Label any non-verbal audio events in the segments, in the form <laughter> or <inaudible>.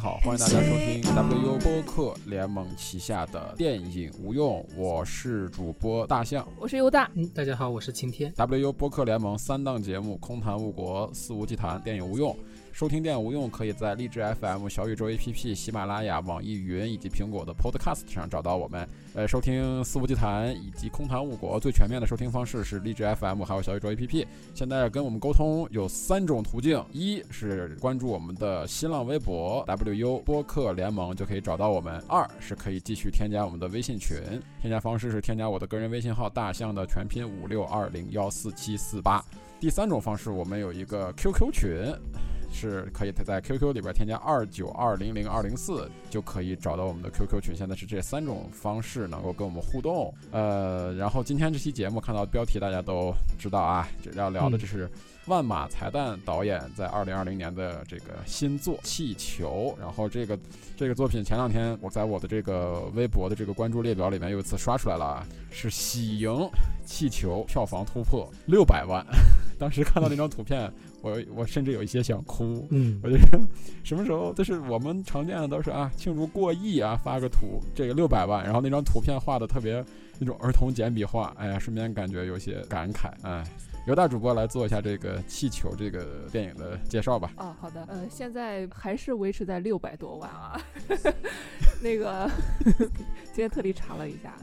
好，欢迎大家收听 WU 播客联盟旗下的电影无用，我是主播大象，我是尤大，嗯，大家好，我是晴天。WU 播客联盟三档节目：空谈误国、肆无忌谈、电影无用。收听电影无用，可以在荔枝 FM、小宇宙 APP、喜马拉雅、网易云以及苹果的 Podcast 上找到我们。呃，收听肆无忌谈以及空谈误国最全面的收听方式是荔枝 FM，还有小宇宙 APP。现在跟我们沟通有三种途径：一是关注我们的新浪微博 WU 播客联盟就可以找到我们；二二是可以继续添加我们的微信群，添加方式是添加我的个人微信号大象的全拼五六二零幺四七四八。第三种方式，我们有一个 QQ 群。是可以在 QQ 里边添加二九二零零二零四，就可以找到我们的 QQ 群。现在是这三种方式能够跟我们互动。呃，然后今天这期节目看到标题大家都知道啊，要聊的这是万马才旦导演在二零二零年的这个新作《气球》。然后这个这个作品前两天我在我的这个微博的这个关注列表里面又一次刷出来了，是喜迎《气球》票房突破六百万。<laughs> 当时看到那张图片。我我甚至有一些想哭，嗯，我就说什么时候就是我们常见的都是啊庆祝过亿啊发个图这个六百万，然后那张图片画的特别那种儿童简笔画，哎呀，顺便感觉有些感慨，哎，由大主播来做一下这个气球这个电影的介绍吧。啊，好的，呃，现在还是维持在六百多万啊，<laughs> 那个今天特地查了一下。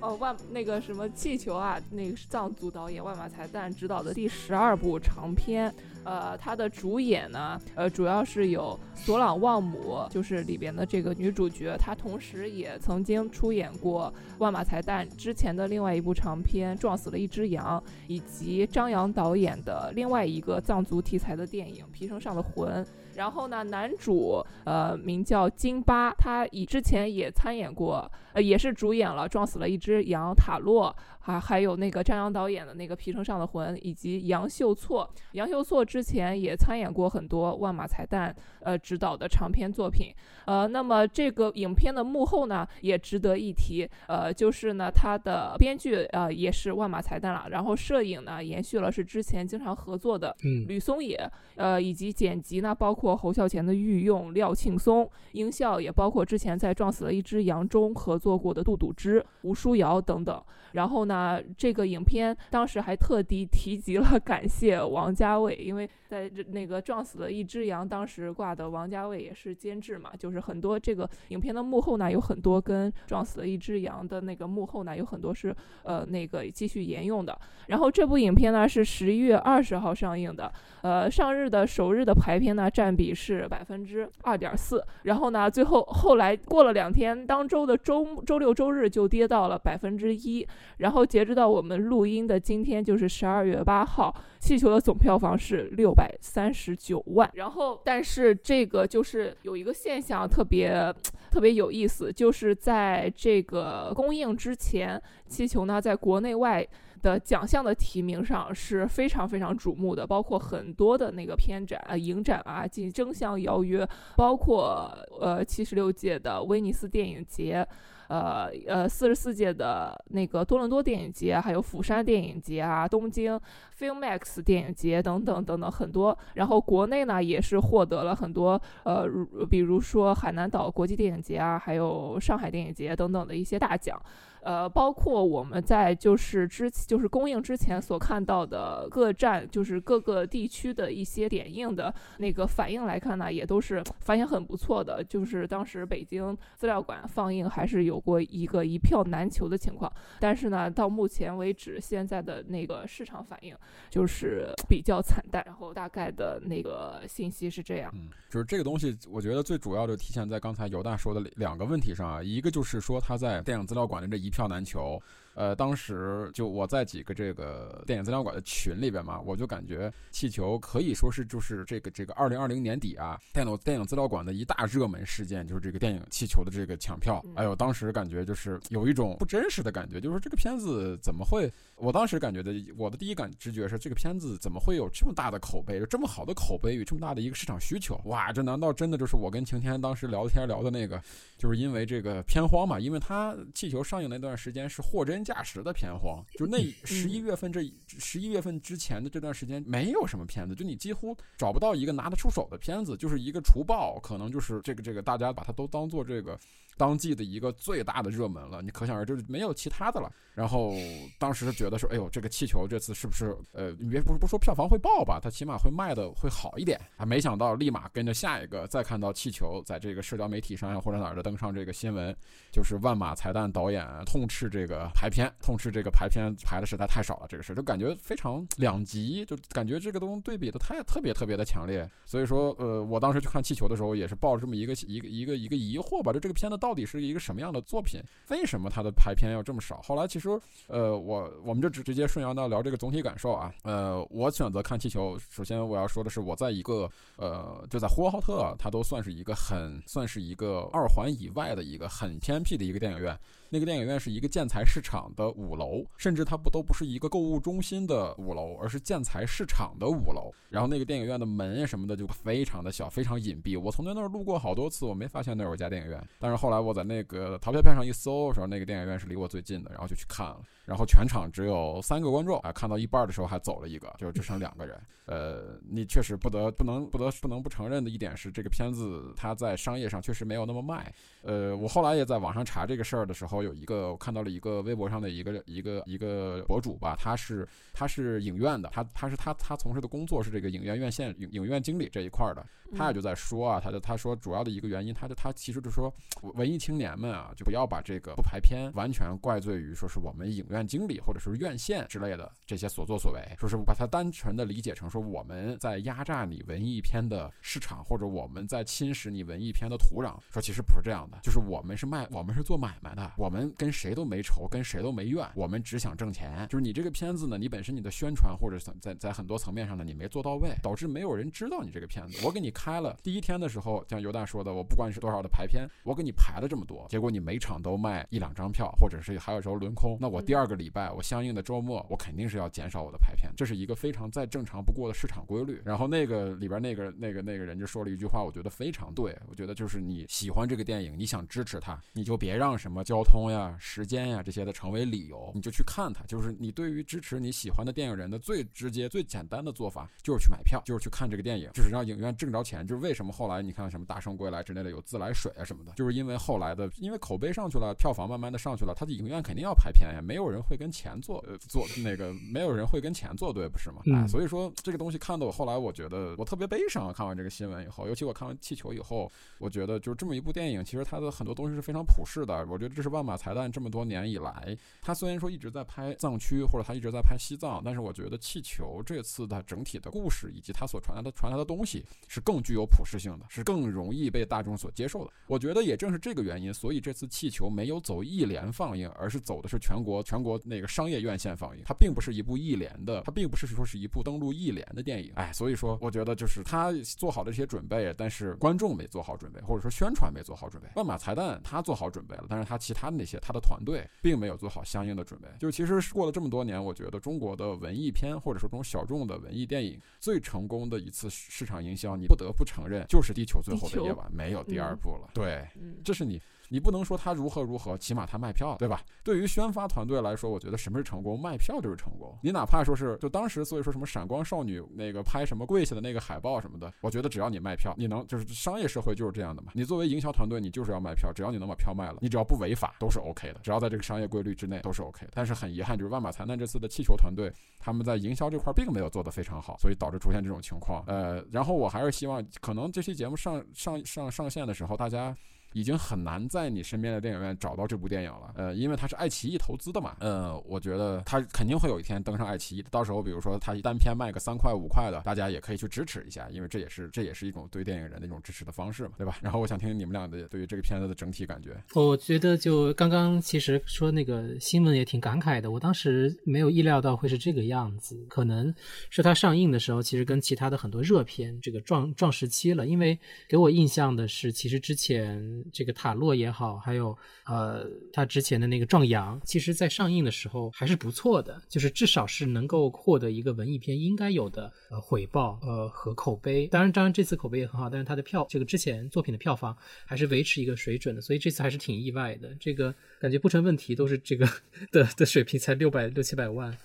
哦，万那个什么气球啊，那个是藏族导演万马才旦执导的第十二部长片。呃，他的主演呢，呃，主要是有索朗旺姆，就是里边的这个女主角。她同时也曾经出演过万马才旦之前的另外一部长片《撞死了一只羊》，以及张扬导演的另外一个藏族题材的电影《皮绳上的魂》。然后呢，男主呃名叫金巴，他以之前也参演过，呃也是主演了《撞死了一只羊》塔洛。还还有那个张扬导演的那个《皮城上的魂》，以及杨秀措。杨秀措之前也参演过很多万马才旦呃执导的长篇作品。呃，那么这个影片的幕后呢，也值得一提。呃，就是呢，他的编剧呃也是万马才旦了。然后摄影呢，延续了是之前经常合作的吕松野。呃，以及剪辑呢，包括侯孝贤的御用廖庆松。音效也包括之前在《撞死了一只羊》中合作过的杜笃之、吴书瑶等等。然后呢，这个影片当时还特地提及了感谢王家卫，因为因为在那个撞死了一只羊，当时挂的王家卫也是监制嘛，就是很多这个影片的幕后呢，有很多跟撞死了一只羊的那个幕后呢，有很多是呃那个继续沿用的。然后这部影片呢是十一月二十号上映的，呃，上日的首日的排片呢占比是百分之二点四，然后呢最后后来过了两天，当周的周周六周日就跌到了百分之一。然后截止到我们录音的今天，就是十二月八号，《气球》的总票房是六百三十九万。然后，但是这个就是有一个现象特别特别有意思，就是在这个公映之前，《气球》呢在国内外的奖项的提名上是非常非常瞩目的，包括很多的那个片展啊、影展啊进争相邀约，包括呃七十六届的威尼斯电影节。呃呃，四十四届的那个多伦多电影节，还有釜山电影节啊，东京 Filmex 电影节等等等等很多。然后国内呢也是获得了很多呃，比如说海南岛国际电影节啊，还有上海电影节等等的一些大奖。呃，包括我们在就是之就是公映之前所看到的各站，就是各个地区的一些点映的那个反应来看呢，也都是反响很不错的。就是当时北京资料馆放映还是有过一个一票难求的情况，但是呢，到目前为止，现在的那个市场反应就是比较惨淡。然后大概的那个信息是这样，就是这个东西，我觉得最主要的体现在刚才尤大说的两个问题上啊，一个就是说他在电影资料馆的这一票。票难求。呃，当时就我在几个这个电影资料馆的群里边嘛，我就感觉气球可以说是就是这个这个二零二零年底啊，电脑电影资料馆的一大热门事件，就是这个电影气球的这个抢票。哎呦，当时感觉就是有一种不真实的感觉，就是这个片子怎么会？我当时感觉的，我的第一感直觉是这个片子怎么会有这么大的口碑，有这么好的口碑与这么大的一个市场需求？哇，这难道真的就是我跟晴天当时聊天聊的那个？就是因为这个片荒嘛，因为它气球上映那段时间是货真。驾驶的片荒，就那十一月份这十一月份之前的这段时间没有什么片子，就你几乎找不到一个拿得出手的片子，就是一个除暴，可能就是这个这个大家把它都当做这个。当季的一个最大的热门了，你可想而知，没有其他的了。然后当时觉得说，哎呦，这个气球这次是不是，呃，你别不不说票房会爆吧，它起码会卖的会好一点。啊没想到，立马跟着下一个，再看到气球在这个社交媒体上呀或者哪儿的登上这个新闻，就是万马才旦导演痛斥这个排片，痛斥这个排片排的实在太少了，这个事就感觉非常两极，就感觉这个东西对比的太特别特别的强烈。所以说，呃，我当时去看气球的时候，也是抱着这么一个一个一个一个疑惑吧，就这个片子到。到底是一个什么样的作品？为什么它的排片要这么少？后来其实，呃，我我们就直直接顺延到聊这个总体感受啊。呃，我选择看气球，首先我要说的是，我在一个呃，就在呼和浩特，它都算是一个很算是一个二环以外的一个很偏僻的一个电影院。那个电影院是一个建材市场的五楼，甚至它不都不是一个购物中心的五楼，而是建材市场的五楼。然后那个电影院的门什么的就非常的小，非常隐蔽。我从那那儿路过好多次，我没发现那有一家电影院。但是后来我在那个淘票票上一搜的时候，那个电影院是离我最近的，然后就去看了。然后全场只有三个观众啊，看到一半的时候还走了一个，就只剩两个人。<laughs> 呃，你确实不得不能不得不能不承认的一点是，这个片子它在商业上确实没有那么卖。呃，我后来也在网上查这个事儿的时候，有一个我看到了一个微博上的一个一个一个博主吧，他是他是影院的，他他是他他从事的工作是这个影院院线影影院经理这一块的，他也就在说啊，他就他说主要的一个原因，他就他其实就说文艺青年们啊，就不要把这个不排片完全怪罪于说是我们影院。院经理或者是院线之类的这些所作所为，说是把它单纯的理解成说我们在压榨你文艺片的市场，或者我们在侵蚀你文艺片的土壤。说其实不是这样的，就是我们是卖，我们是做买卖的，我们跟谁都没仇，跟谁都没怨，我们只想挣钱。就是你这个片子呢，你本身你的宣传或者在在很多层面上呢，你没做到位，导致没有人知道你这个片子。我给你开了第一天的时候，像尤大说的，我不管是多少的排片，我给你排了这么多，结果你每场都卖一两张票，或者是还有时候轮空，那我第二。个礼拜，我相应的周末，我肯定是要减少我的排片，这是一个非常再正常不过的市场规律。然后那个里边那个那个那个人就说了一句话，我觉得非常对。我觉得就是你喜欢这个电影，你想支持它，你就别让什么交通呀、时间呀这些的成为理由，你就去看它。就是你对于支持你喜欢的电影人的最直接、最简单的做法，就是去买票，就是去看这个电影，就是让影院挣着钱。就是为什么后来你看什么《大圣归来》之类的有自来水啊什么的，就是因为后来的因为口碑上去了，票房慢慢的上去了，他的影院肯定要排片呀，没有人会跟钱做。呃，做那个没有人会跟钱作对，不是吗？啊，所以说这个东西看的我后来我觉得我特别悲伤。看完这个新闻以后，尤其我看完气球以后，我觉得就是这么一部电影，其实它的很多东西是非常普世的。我觉得这是万马才旦这么多年以来，他虽然说一直在拍藏区或者他一直在拍西藏，但是我觉得气球这次的整体的故事以及他所传达的传达的东西是更具有普适性的，是更容易被大众所接受的。我觉得也正是这个原因，所以这次气球没有走一连放映，而是走的是全国全中国那个商业院。线放映，它并不是一部一联的，它并不是说是一部登陆一联的电影，哎，所以说我觉得就是他做好了这些准备，但是观众没做好准备，或者说宣传没做好准备。万马才旦他做好准备了，但是他其他的那些他的团队并没有做好相应的准备。就其实过了这么多年，我觉得中国的文艺片或者说这种小众的文艺电影最成功的一次市场营销，你不得不承认就是《地球最后的夜晚》，没有第二部了。对，这是你。你不能说他如何如何，起码他卖票，对吧？对于宣发团队来说，我觉得什么是成功？卖票就是成功。你哪怕说是就当时，所以说什么闪光少女那个拍什么跪下的那个海报什么的，我觉得只要你卖票，你能就是商业社会就是这样的嘛。你作为营销团队，你就是要卖票，只要你能把票卖了，你只要不违法都是 OK 的，只要在这个商业规律之内都是 OK 的。但是很遗憾，就是万马才旦这次的气球团队，他们在营销这块并没有做得非常好，所以导致出现这种情况。呃，然后我还是希望，可能这期节目上上上上线的时候，大家。已经很难在你身边的电影院找到这部电影了，呃，因为它是爱奇艺投资的嘛，呃，我觉得它肯定会有一天登上爱奇艺，到时候比如说它单片卖个三块五块的，大家也可以去支持一下，因为这也是这也是一种对电影人的一种支持的方式嘛，对吧？然后我想听听你们俩的对于这个片子的整体感觉。我觉得就刚刚其实说那个新闻也挺感慨的，我当时没有意料到会是这个样子，可能是它上映的时候其实跟其他的很多热片这个撞撞时期了，因为给我印象的是其实之前。这个塔洛也好，还有呃他之前的那个壮阳，其实在上映的时候还是不错的，就是至少是能够获得一个文艺片应该有的呃回报呃和口碑。当然，当然这次口碑也很好，但是它的票这个之前作品的票房还是维持一个水准的，所以这次还是挺意外的。这个感觉不成问题，都是这个 <laughs> 的的水平才六百六七百万，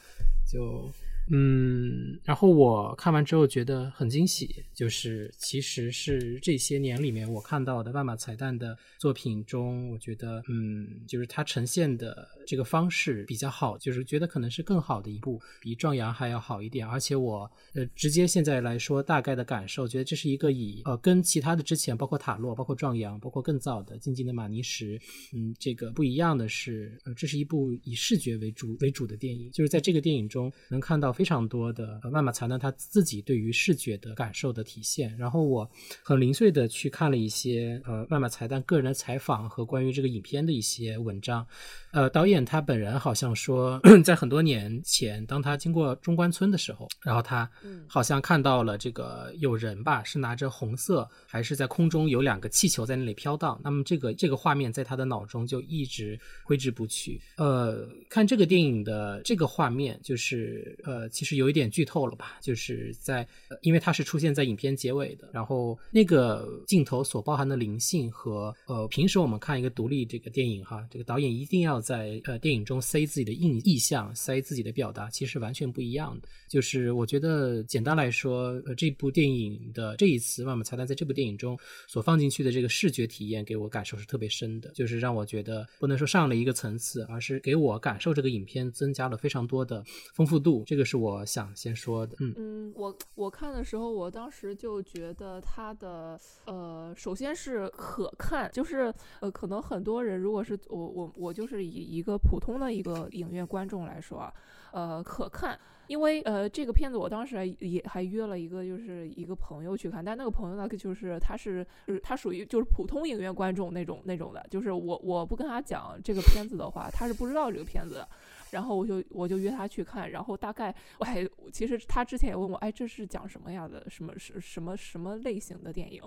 就。嗯，然后我看完之后觉得很惊喜，就是其实是这些年里面我看到的万马彩蛋的作品中，我觉得嗯，就是它呈现的这个方式比较好，就是觉得可能是更好的一部，比壮阳还要好一点。而且我呃直接现在来说大概的感受，觉得这是一个以呃跟其他的之前包括塔洛、包括壮阳、包括更早的静静的马尼什，嗯，这个不一样的是，呃，这是一部以视觉为主为主的电影，就是在这个电影中能看到。非常多的万马才能他自己对于视觉的感受的体现，然后我很零碎的去看了一些呃万马才旦个人的采访和关于这个影片的一些文章。呃，导演他本人好像说，<clears throat> 在很多年前，当他经过中关村的时候，然后他好像看到了这个有人吧，是拿着红色，还是在空中有两个气球在那里飘荡。那么这个这个画面在他的脑中就一直挥之不去。呃，看这个电影的这个画面，就是呃，其实有一点剧透了吧？就是在因为它是出现在影片结尾的，然后那个镜头所包含的灵性和呃，平时我们看一个独立这个电影哈，这个导演一定要。在呃电影中塞自己的意意象，塞自己的表达，其实完全不一样的。就是我觉得简单来说，呃，这部电影的这一次万马才旦在这部电影中所放进去的这个视觉体验，给我感受是特别深的。就是让我觉得不能说上了一个层次，而是给我感受这个影片增加了非常多的丰富度。这个是我想先说的。嗯嗯，我我看的时候，我当时就觉得它的呃，首先是可看，就是呃，可能很多人如果是我我我就是。以以一个普通的一个影院观众来说啊，呃，可看，因为呃，这个片子我当时也还约了一个就是一个朋友去看，但那个朋友呢，就是他是是他属于就是普通影院观众那种那种的，就是我我不跟他讲这个片子的话，他是不知道这个片子。然后我就我就约他去看，然后大概我还其实他之前也问我，哎，这是讲什么样的什么什什么什么类型的电影？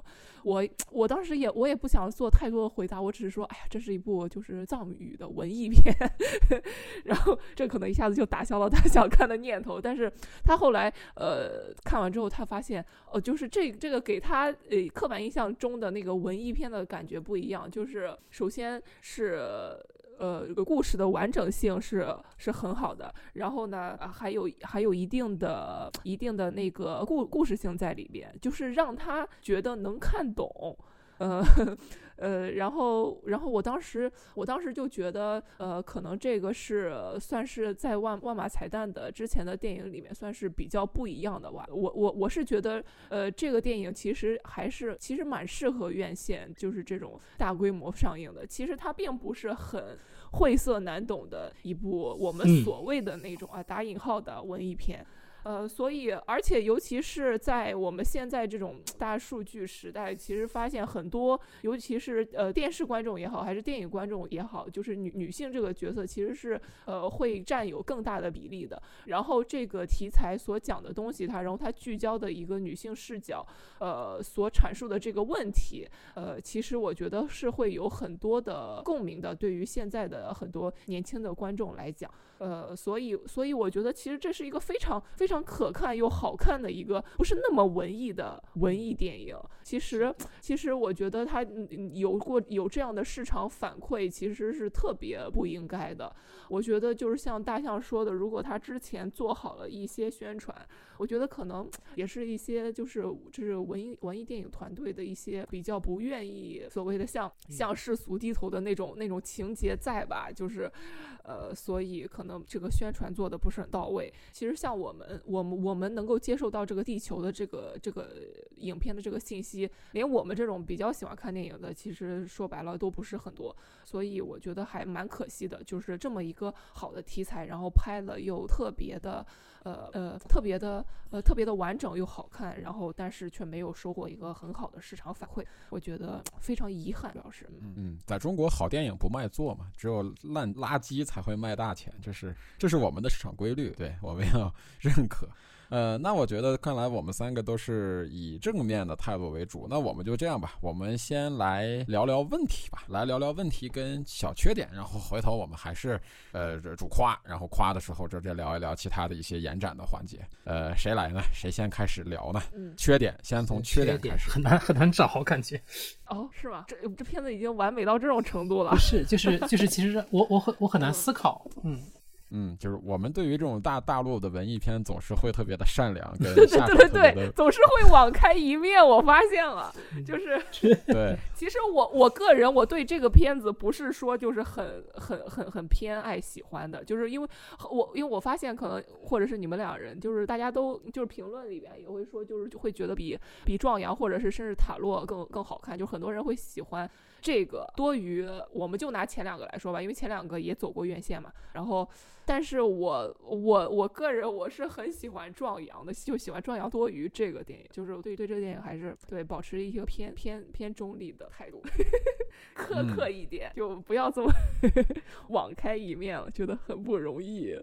我我当时也我也不想做太多的回答，我只是说，哎呀，这是一部就是藏语的文艺片。<laughs> 然后这可能一下子就打消了他想看的念头。但是他后来呃看完之后，他发现哦，就是这这个给他呃刻板印象中的那个文艺片的感觉不一样，就是首先是。呃，这个故事的完整性是是很好的，然后呢，还有还有一定的一定的那个故故事性在里边，就是让他觉得能看懂，呃。呃，然后，然后我当时，我当时就觉得，呃，可能这个是算是在万万马彩蛋的之前的电影里面，算是比较不一样的吧。我我我是觉得，呃，这个电影其实还是其实蛮适合院线，就是这种大规模上映的。其实它并不是很晦涩难懂的一部我们所谓的那种啊打引号的文艺片。呃，所以，而且，尤其是在我们现在这种大数据时代，其实发现很多，尤其是呃电视观众也好，还是电影观众也好，就是女女性这个角色其实是呃会占有更大的比例的。然后这个题材所讲的东西，它然后它聚焦的一个女性视角，呃所阐述的这个问题，呃，其实我觉得是会有很多的共鸣的，对于现在的很多年轻的观众来讲。呃，所以，所以我觉得其实这是一个非常非常可看又好看的一个不是那么文艺的文艺电影。其实，其实我觉得它有过有这样的市场反馈，其实是特别不应该的。我觉得就是像大象说的，如果他之前做好了一些宣传。我觉得可能也是一些就是就是文艺文艺电影团队的一些比较不愿意所谓的向向世俗低头的那种那种情节在吧，就是呃，所以可能这个宣传做的不是很到位。其实像我们我们我们能够接受到这个地球的这个这个影片的这个信息，连我们这种比较喜欢看电影的，其实说白了都不是很多。所以我觉得还蛮可惜的，就是这么一个好的题材，然后拍了又特别的。呃呃，特别的呃，特别的完整又好看，然后但是却没有收获一个很好的市场反馈，我觉得 <tsk> 非常遗憾，主要是。嗯，在中国好电影不卖座嘛，只有烂垃圾才会卖大钱，这是这是我们的市场规律，对我们要认可。呃，那我觉得看来我们三个都是以正面的态度为主。那我们就这样吧，我们先来聊聊问题吧，来聊聊问题跟小缺点，然后回头我们还是呃主夸，然后夸的时候这再聊一聊其他的一些延展的环节。呃，谁来呢？谁先开始聊呢？嗯，缺点先从缺点开始，很难很难找，感觉。哦，是吗？这这片子已经完美到这种程度了？不是，就是就是，其实我我很我很难思考，嗯。嗯，就是我们对于这种大大陆的文艺片，总是会特别的善良，<laughs> 跟对对对对，总是会网开一面。我发现了，就是 <laughs> 对。其实我我个人我对这个片子不是说就是很很很很偏爱喜欢的，就是因为我因为我发现可能或者是你们两人，就是大家都就是评论里边也会说，就是会觉得比比壮阳或者是甚至塔洛更更好看，就很多人会喜欢。这个多于，我们就拿前两个来说吧，因为前两个也走过院线嘛。然后，但是我我我个人我是很喜欢壮阳的，就喜欢壮阳多于这个电影，就是我对对这个电影还是对保持一个偏偏偏中立的态度，苛刻一点，就不要这么 <laughs> 网开一面了，觉得很不容易。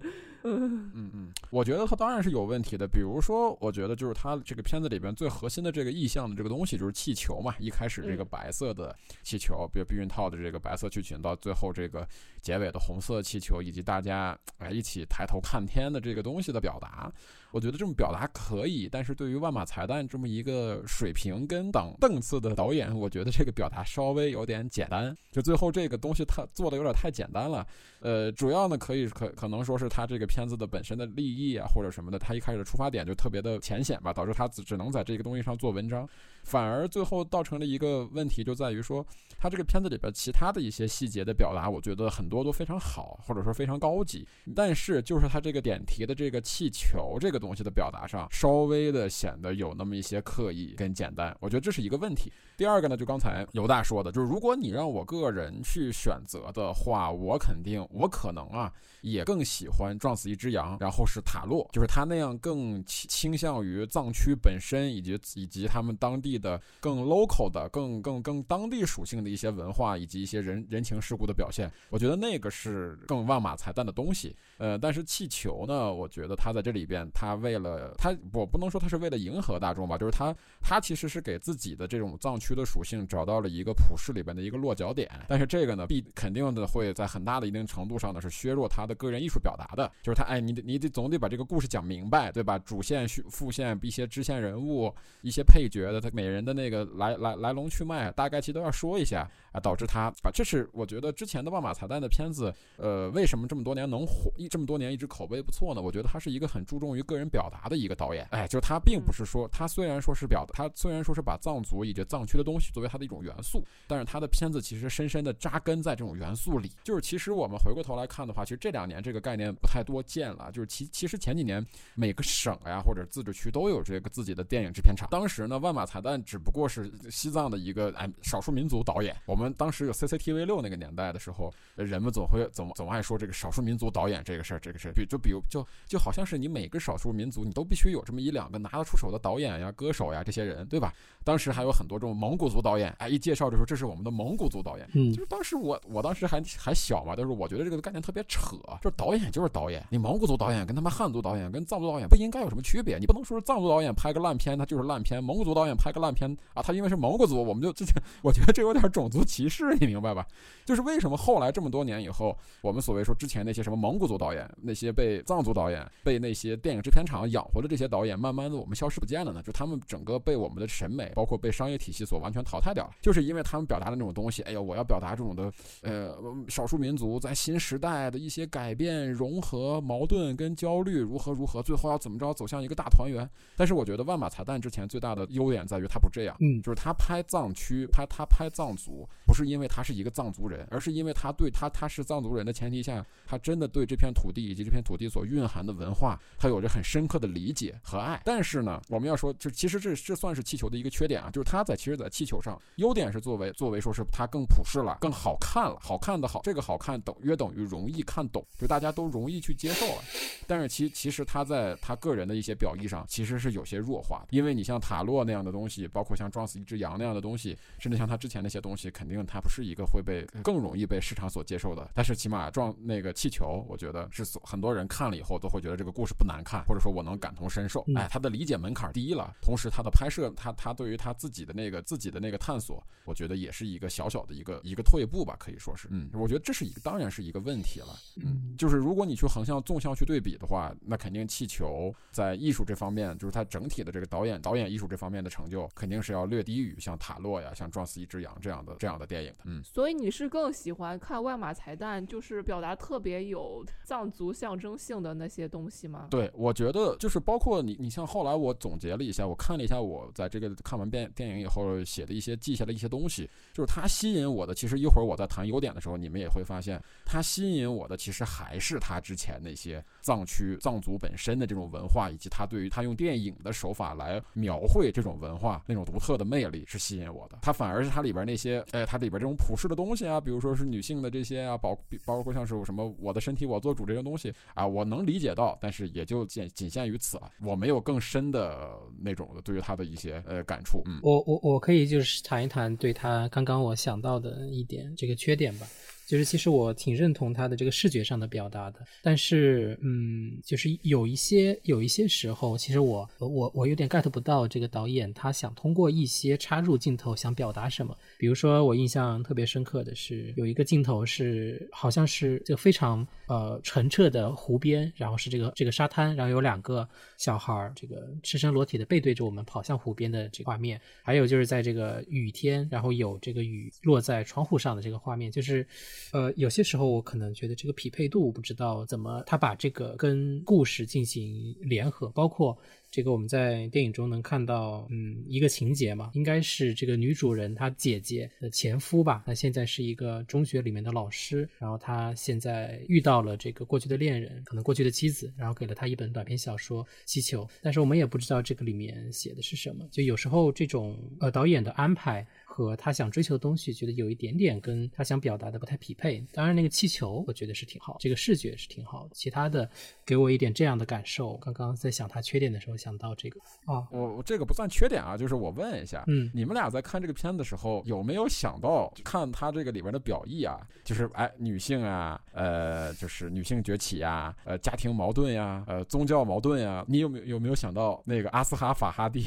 嗯嗯嗯，我觉得它当然是有问题的。比如说，我觉得就是它这个片子里边最核心的这个意象的这个东西就是气球嘛。一开始这个白色的气球，比如避孕套的这个白色剧情，到最后这个结尾的红色气球，以及大家哎一起抬头看天的这个东西的表达。我觉得这么表达可以，但是对于万马才旦这么一个水平跟档档次的导演，我觉得这个表达稍微有点简单。就最后这个东西，他做的有点太简单了。呃，主要呢可以可可能说是他这个片子的本身的立意啊，或者什么的，他一开始的出发点就特别的浅显吧，导致他只只能在这个东西上做文章。反而最后造成了一个问题，就在于说，他这个片子里边其他的一些细节的表达，我觉得很多都非常好，或者说非常高级。但是就是他这个点题的这个气球这个东西的表达上，稍微的显得有那么一些刻意跟简单，我觉得这是一个问题。第二个呢，就刚才尤大说的，就是如果你让我个人去选择的话，我肯定我可能啊。也更喜欢撞死一只羊，然后是塔洛，就是他那样更倾倾向于藏区本身，以及以及他们当地的更 local 的、更更更当地属性的一些文化以及一些人人情世故的表现。我觉得那个是更万马才旦的东西。呃，但是气球呢，我觉得他在这里边，他为了他，我不能说他是为了迎合大众吧，就是他他其实是给自己的这种藏区的属性找到了一个普世里边的一个落脚点。但是这个呢，必肯定的会在很大的一定程度上呢，是削弱他的。个人艺术表达的，就是他，哎，你得你得总得把这个故事讲明白，对吧？主线、副线、一些支线人物、一些配角的他每人的那个来来来龙去脉，大概其都要说一下啊，导致他啊，这是我觉得之前的万马彩蛋的片子，呃，为什么这么多年能火，一这么多年一直口碑不错呢？我觉得他是一个很注重于个人表达的一个导演，哎，就是他并不是说他虽然说是表，他虽然说是把藏族以及藏区的东西作为他的一种元素，但是他的片子其实深深的扎根在这种元素里，就是其实我们回过头来看的话，其实这两。年这个概念不太多见了，就是其其实前几年每个省呀或者自治区都有这个自己的电影制片厂。当时呢，万马彩蛋只不过是西藏的一个哎少数民族导演。我们当时有 CCTV 六那个年代的时候，人们总会总总爱说这个少数民族导演这个事儿，这个事儿。比就比如就就好像是你每个少数民族你都必须有这么一两个拿得出手的导演呀、歌手呀这些人，对吧？当时还有很多这种蒙古族导演，哎，一介绍就说这是我们的蒙古族导演。嗯，就是当时我我当时还还小嘛，但是我觉得这个概念特别扯。就是导演就是导演，你蒙古族导演跟他们汉族导演跟藏族导演不应该有什么区别？你不能说是藏族导演拍个烂片他就是烂片，蒙古族导演拍个烂片啊，他因为是蒙古族，我们就这，<laughs> 我觉得这有点种族歧视，你明白吧？就是为什么后来这么多年以后，我们所谓说之前那些什么蒙古族导演，那些被藏族导演、被那些电影制片厂养活的这些导演，慢慢的我们消失不见了呢？就他们整个被我们的审美，包括被商业体系所完全淘汰掉了，就是因为他们表达的那种东西，哎呦，我要表达这种的，呃，少数民族在新时代的一些改变、融合、矛盾跟焦虑如何如何，最后要怎么着走向一个大团圆。但是我觉得万马才旦之前最大的优点在于他不这样，嗯，就是他拍藏区，拍他拍藏族，不是因为他是一个藏族人。而是因为他对他他是藏族人的前提下，他真的对这片土地以及这片土地所蕴含的文化，他有着很深刻的理解和爱。但是呢，我们要说，就其实这这算是气球的一个缺点啊，就是他在其实，在气球上，优点是作为作为说是它更普世了，更好看了，好看的好，这个好看等约等于容易看懂，就大家都容易去接受了。但是其其实他在他个人的一些表意上，其实是有些弱化的，因为你像塔洛那样的东西，包括像撞死一只羊那样的东西，甚至像他之前那些东西，肯定它不是一个会被更容易被市场所接受的，但是起码撞那个气球，我觉得是很多人看了以后都会觉得这个故事不难看，或者或者说我能感同身受，哎，他的理解门槛低了，同时他的拍摄，他他对于他自己的那个自己的那个探索，我觉得也是一个小小的一个一个退步吧，可以说是，嗯，我觉得这是一个当然是一个问题了，嗯，就是如果你去横向纵向去对比的话，那肯定气球在艺术这方面，就是它整体的这个导演导演艺术这方面的成就，肯定是要略低于像塔洛呀、像撞死一只羊这样的这样的电影的，嗯，所以你是更喜欢看万马彩蛋，就是表达特别有藏族象征性的那些东西吗？对，我觉得就是包括你，你像后来我总结了一下，我看了一下我在这个看完电电影以后写的一些记下的一些东西，就是它吸引我的。其实一会儿我在谈优点的时候，你们也会发现，它吸引我的其实还是它之前那些藏区藏族本身的这种文化，以及它对于它用电影的手法来描绘这种文化那种独特的魅力是吸引我的。它反而是它里边那些，哎，它它里边这种普世的东西啊，比如说是女性的这些啊，包包括像是什么我的身体我做主这些东西啊，我能理解到，但是也就仅仅限于此了，我没有更深的那种的对于他的一些呃感触。嗯，我我我可以就是谈一谈对他刚刚我想到的一点这个缺点吧。就是其实我挺认同他的这个视觉上的表达的，但是嗯，就是有一些有一些时候，其实我我我有点 get 不到这个导演他想通过一些插入镜头想表达什么。比如说我印象特别深刻的是有一个镜头是好像是这个非常呃澄澈的湖边，然后是这个这个沙滩，然后有两个小孩儿这个赤身裸体的背对着我们跑向湖边的这个画面，还有就是在这个雨天，然后有这个雨落在窗户上的这个画面，就是。呃，有些时候我可能觉得这个匹配度不知道怎么，他把这个跟故事进行联合，包括。这个我们在电影中能看到，嗯，一个情节嘛，应该是这个女主人她姐姐的前夫吧，那现在是一个中学里面的老师，然后他现在遇到了这个过去的恋人，可能过去的妻子，然后给了他一本短篇小说《气球》，但是我们也不知道这个里面写的是什么，就有时候这种呃导演的安排和他想追求的东西，觉得有一点点跟他想表达的不太匹配。当然那个气球我觉得是挺好，这个视觉是挺好的，其他的给我一点这样的感受。刚刚在想他缺点的时候。想到这个啊，我我这个不算缺点啊，就是我问一下，嗯，你们俩在看这个片子的时候，有没有想到看他这个里边的表意啊？就是哎，女性啊，呃，就是女性崛起呀，呃，家庭矛盾呀，呃，宗教矛盾呀，你有没有有没有想到那个阿斯哈法哈蒂？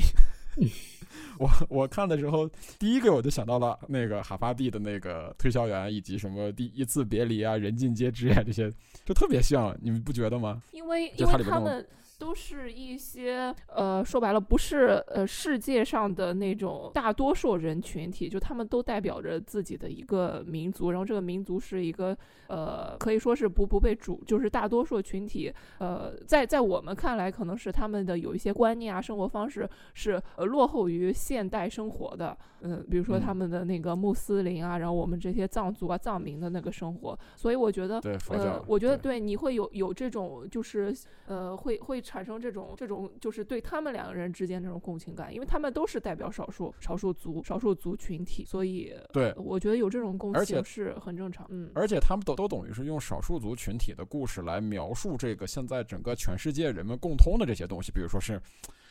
<laughs> 我我看的时候，第一个我就想到了那个哈巴蒂的那个推销员，以及什么第一次别离啊，人尽皆知啊，这些就特别像，你们不觉得吗？因为因为他们。都是一些呃，说白了不是呃世界上的那种大多数人群体，就他们都代表着自己的一个民族，然后这个民族是一个呃，可以说是不不被主，就是大多数群体呃，在在我们看来，可能是他们的有一些观念啊，生活方式是呃落后于现代生活的，嗯，比如说他们的那个穆斯林啊，然后我们这些藏族啊藏民的那个生活，所以我觉得呃，我觉得对你会有有这种就是呃会会。产生这种这种就是对他们两个人之间这种共情感，因为他们都是代表少数少数族少数族群体，所以对我觉得有这种共情是很正常。嗯，而且他们都都等于是用少数族群体的故事来描述这个现在整个全世界人们共通的这些东西，比如说是。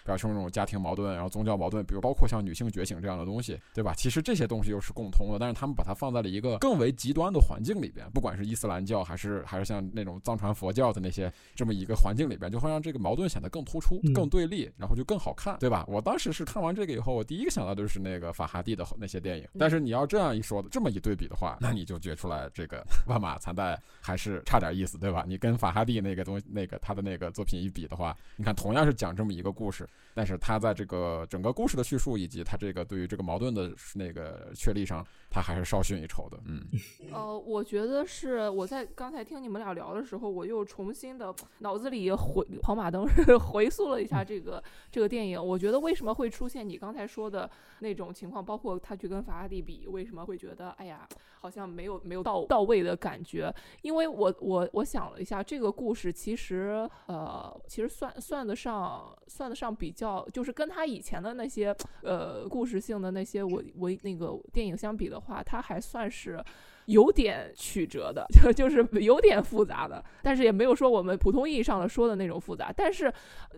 表现这种家庭矛盾，然后宗教矛盾，比如包括像女性觉醒这样的东西，对吧？其实这些东西又是共通的，但是他们把它放在了一个更为极端的环境里边，不管是伊斯兰教还是还是像那种藏传佛教的那些这么一个环境里边，就会让这个矛盾显得更突出、更对立，然后就更好看，对吧？我当时是看完这个以后，我第一个想到的就是那个法哈蒂的那些电影。但是你要这样一说，这么一对比的话，那你就觉出来这个万马残代还是差点意思，对吧？你跟法哈蒂那个东西、那个他的那个作品一比的话，你看同样是讲这么一个故事，但是他在这个整个故事的叙述以及他这个对于这个矛盾的那个确立上，他还是稍逊一筹的。嗯，<laughs> 呃，我觉得是我在刚才听你们俩聊的时候，我又重新的脑子里回跑马灯 <laughs> 回溯了一下这个这个电影。我觉得为什么会出现你刚才说的那种情况，包括他去跟法拉第比，为什么会觉得哎呀，好像没有没有到到位的感觉？因为我我我想了一下，这个故事其实呃，其实算算得上算得上比比较，就是跟。他以前的那些呃故事性的那些我我那个电影相比的话，他还算是有点曲折的，就 <laughs> 就是有点复杂的，但是也没有说我们普通意义上的说的那种复杂。但是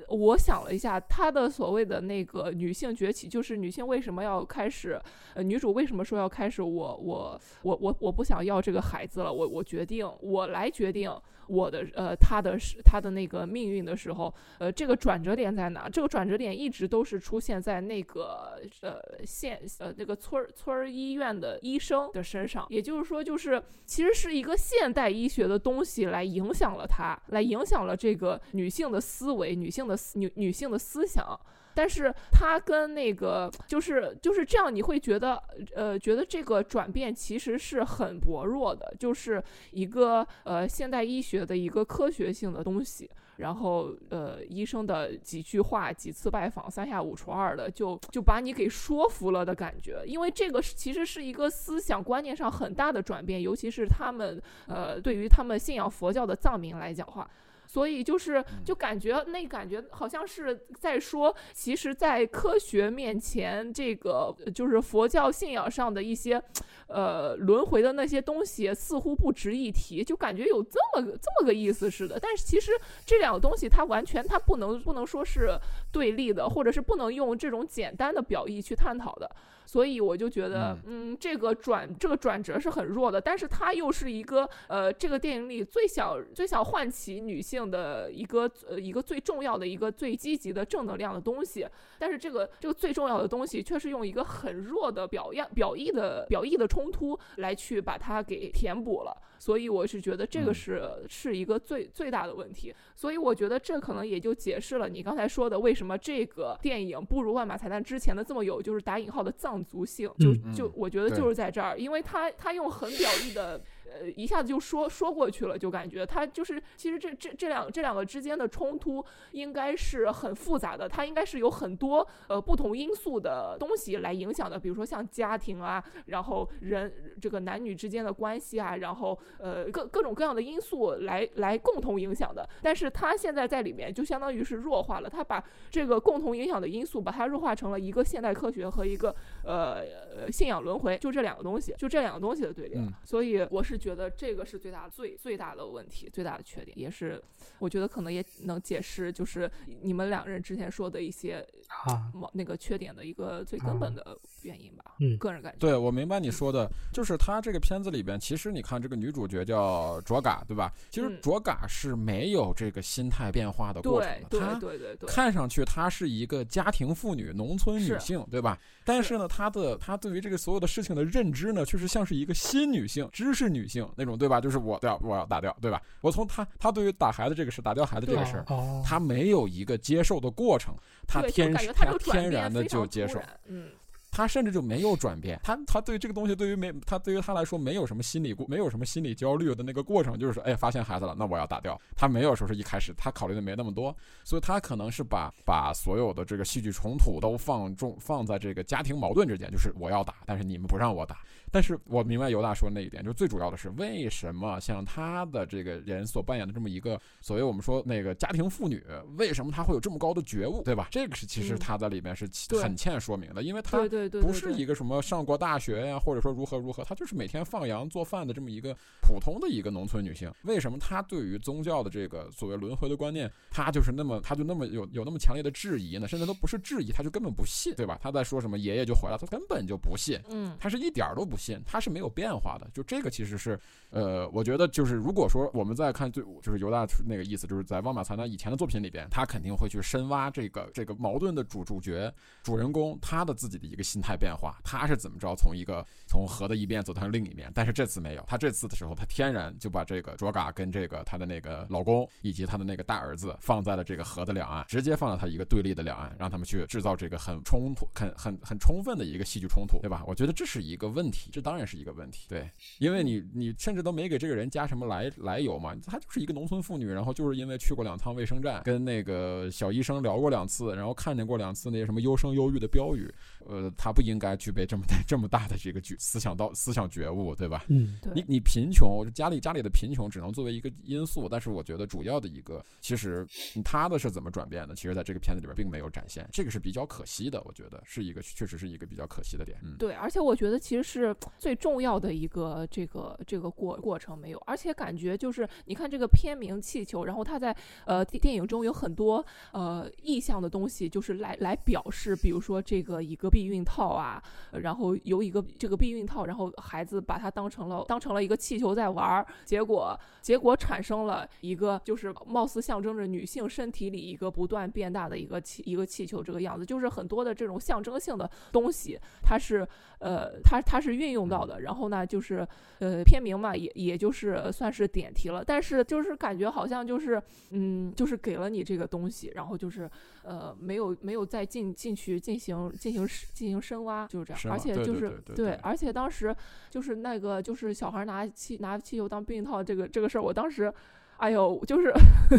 我想了一下，他的所谓的那个女性崛起，就是女性为什么要开始，呃，女主为什么说要开始，我我我我我不想要这个孩子了，我我决定我来决定。我的呃，他的是他的那个命运的时候，呃，这个转折点在哪？这个转折点一直都是出现在那个呃县呃那个村儿村儿医院的医生的身上。也就是说，就是其实是一个现代医学的东西来影响了他，来影响了这个女性的思维、女性的思女女性的思想。但是它跟那个就是就是这样，你会觉得，呃，觉得这个转变其实是很薄弱的，就是一个呃现代医学的一个科学性的东西。然后呃，医生的几句话、几次拜访，三下五除二的就就把你给说服了的感觉。因为这个其实是一个思想观念上很大的转变，尤其是他们呃对于他们信仰佛教的藏民来讲话。所以就是，就感觉那感觉好像是在说，其实，在科学面前，这个就是佛教信仰上的一些，呃，轮回的那些东西似乎不值一提，就感觉有这么这么个意思似的。但是其实这两个东西它完全它不能不能说是对立的，或者是不能用这种简单的表意去探讨的。所以我就觉得，嗯，这个转这个转折是很弱的，但是它又是一个呃，这个电影里最想最想唤起女性的一个呃一个最重要的一个最积极的正能量的东西，但是这个这个最重要的东西却是用一个很弱的表样表意的表意的冲突来去把它给填补了。所以我是觉得这个是是一个最最大的问题，所以我觉得这可能也就解释了你刚才说的为什么这个电影不如《万马才旦》之前的这么有就是打引号的藏族性，就就我觉得就是在这儿，因为他他用很表意的。呃，一下子就说说过去了，就感觉他就是，其实这这这两这两个之间的冲突应该是很复杂的，它应该是有很多呃不同因素的东西来影响的，比如说像家庭啊，然后人这个男女之间的关系啊，然后呃各各种各样的因素来来共同影响的。但是他现在在里面就相当于是弱化了，他把这个共同影响的因素把它弱化成了一个现代科学和一个呃信仰轮回，就这两个东西，就这两个东西的对立。所以我是。觉得这个是最大最最大的问题，最大的缺点，也是我觉得可能也能解释，就是你们两人之前说的一些啊那个缺点的一个最根本的原因吧。嗯，个人感觉。对，我明白你说的，就是他这个片子里边，其实你看这个女主角叫卓嘎，对吧？其实卓嘎是没有这个心态变化的过程的。对对对对。看上去她是一个家庭妇女、农村女性，对吧？但是呢，她的她对于这个所有的事情的认知呢，确实像是一个新女性、知识女性那种，对吧？就是我要，我要打掉，对吧？我从她，她对于打孩子这个事、打掉孩子这个事儿，她没有一个接受的过程，她天她天然的就接受，嗯。他甚至就没有转变，他他对这个东西，对于没他对于他来说，没有什么心理过，没有什么心理焦虑的那个过程，就是说，哎，发现孩子了，那我要打掉。他没有说是一开始他考虑的没那么多，所以他可能是把把所有的这个戏剧冲突都放重放在这个家庭矛盾之间，就是我要打，但是你们不让我打。但是我明白尤大说那一点，就最主要的是为什么像他的这个人所扮演的这么一个所谓我们说那个家庭妇女，为什么他会有这么高的觉悟，对吧？这个是其实他在里面是很欠说明的，因为他不是一个什么上过大学呀，或者说如何如何，她就是每天放羊做饭的这么一个普通的一个农村女性。为什么她对于宗教的这个所谓轮回的观念，她就是那么她就那么有有那么强烈的质疑呢？甚至都不是质疑，她就根本不信，对吧？她在说什么爷爷就回来，她根本就不信，嗯，她是一点儿都不。信她是没有变化的，就这个其实是，呃，我觉得就是如果说我们在看最就是犹大那个意思，就是在《汪马才旦》以前的作品里边，他肯定会去深挖这个这个矛盾的主主角主人公他的自己的一个心态变化，他是怎么着从一个从河的一边走到另一面，但是这次没有，他这次的时候他天然就把这个卓嘎跟这个他的那个老公以及他的那个大儿子放在了这个河的两岸，直接放到他一个对立的两岸，让他们去制造这个很冲突、很很很充分的一个戏剧冲突，对吧？我觉得这是一个问题。这当然是一个问题，对，因为你你甚至都没给这个人加什么来来由嘛，他就是一个农村妇女，然后就是因为去过两趟卫生站，跟那个小医生聊过两次，然后看见过两次那些什么优生优育的标语，呃，他不应该具备这么大 <laughs> 这么大的这个觉思想到思想觉悟，对吧？嗯，对你你贫穷，家里家里的贫穷只能作为一个因素，但是我觉得主要的一个，其实嗯他的是怎么转变的，其实在这个片子里边并没有展现，这个是比较可惜的，我觉得是一个确实是一个比较可惜的点。嗯，对，而且我觉得其实是最重要的一个这个这个过过程没有，而且感觉就是你看这个片名《气球》，然后他在呃电电影中有很多呃意象的东西，就是来来表示，比如说这个一个避孕套啊，然后有一个这个避孕套，然后孩子把它当成了当成了一个气球在玩儿，结果结果产生了一个就是貌似象征着女性身体里一个不断变大的一个气一个气球这个样子，就是很多的这种象征性的东西，它是呃它它是运用到的，然后呢就是呃片名嘛也也就是算是点题了，但是就是感觉好像就是嗯就是给了你这个东西，然后就是呃没有没有再进进去进行进行进行深挖，就是这样，而且就是对而且当时就是那个就是小孩拿气拿气球当避孕套这个这个事儿，我当时。哎呦，就是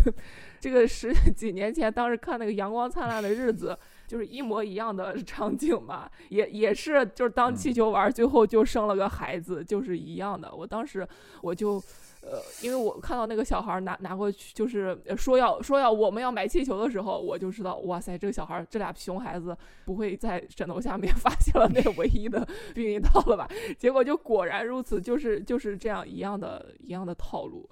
<laughs> 这个十 <laughs> 几年前，当时看那个《阳光灿烂的日子》，就是一模一样的 <laughs> 场景嘛，也也是就是当气嗯球玩儿，最后就生了个孩子，就是一样的。我当时我就。呃，因为我看到那个小孩儿拿拿过去，就是呃说要说要我们要买气球的时候，我就知道，哇塞，这个小孩儿这俩熊孩子不会在枕头下面 <laughs> 发现了那唯一的 <laughs> 避孕套了吧？结果就果然如此，就是就是这样一样的一样的套路。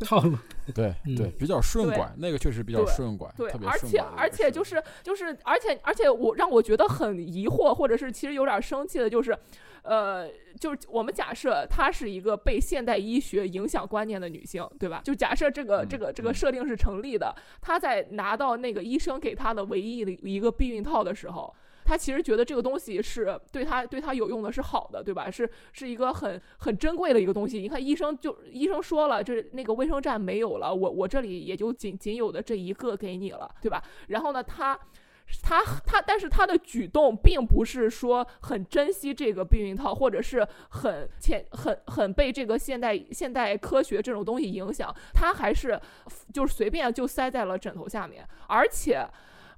套路，对嗯对，比较顺拐，那个确实比较顺拐，对而且而且就是就是而且而且我让我觉得很疑惑，或者是其实有点生气的，就是，呃，就是我们假设她是一个被现代医学影响观念的女性，对吧？就假设这个这个这个嗯设定是成立的，她在拿到那个医生给她的唯一的一个避孕套的时候。她其实觉得这个东西是对她对她有用的，是好的，对吧？是是一个很很珍贵的一个东西。你看，医生就医生说了，这那个卫生站没有了，我我这里也就仅仅有的这一个给你了，对吧？然后呢，他。他他，但是他的举动并不是说很珍惜这个避孕套，或者是很前很很被这个现代现代科学这种东西影响，他还是就是随便就塞在了枕头下面，而且。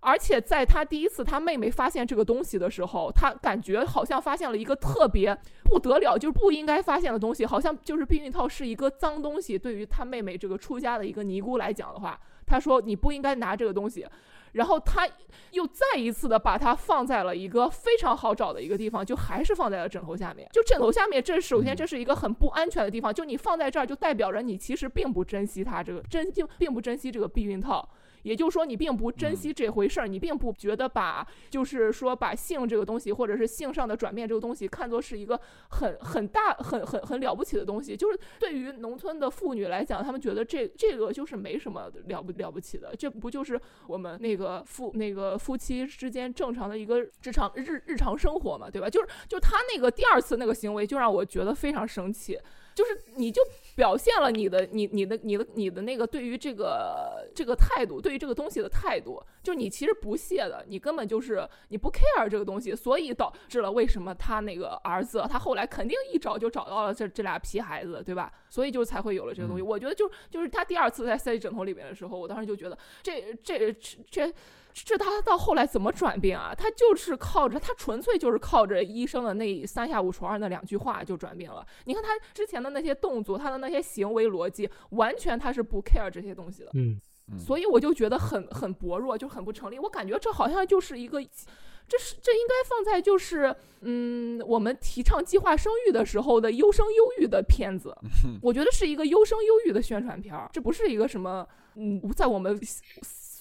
而且在他第一次他妹妹发现这个东西的时候，他感觉好像发现了一个特别不得了，就是不应该发现的东西，好像就是避孕套是一个脏东西。对于他妹妹这个出家的一个尼姑来讲的话，他说你不应该拿这个东西。然后他又再一次的把它放在了一个非常好找的一个地方，就还是放在了枕头下面。就枕头下面，这首先这是一个很不安全的地方，就你放在这儿，就代表着你其实并不珍惜它这个珍并并不珍惜这个避孕套。也就是说，你并不珍惜这回事儿，你并不觉得把就是说把性这个东西，或者是性上的转变这个东西，看作是一个很很大、很很很了不起的东西。就是对于农村的妇女来讲，她们觉得这这个就是没什么了不了不起的，这不就是我们那个夫那个夫妻之间正常的一个日常日日常生活嘛，对吧？就是就他那个第二次那个行为，就让我觉得非常生气。就是你就表现了你的你你的你的你的那个对于这个这个态度，对于这个东西的态度，就你其实不屑的，你根本就是你不 care 这个东西，所以导致了为什么他那个儿子他后来肯定一找就找到了这这俩皮孩子，对吧？所以就才会有了这个东西。嗯我觉得就就是他第二次在塞枕头里面的时候，我当时就觉得这这这这。这他到后来怎么转变啊？他就是靠着他纯粹就是靠着医生的那三下五除二那两句话就转变了。你看他之前的那些动作，他的那些行为逻辑，完全他是不 care 这些东西的。嗯，嗯所以我就觉得很很薄弱，就很不成立。我感觉这好像就是一个，这是这应该放在就是嗯，我们提倡计划生育的时候的优生优育的片子。我觉得是一个优生优育的宣传片儿，这不是一个什么嗯，在我们。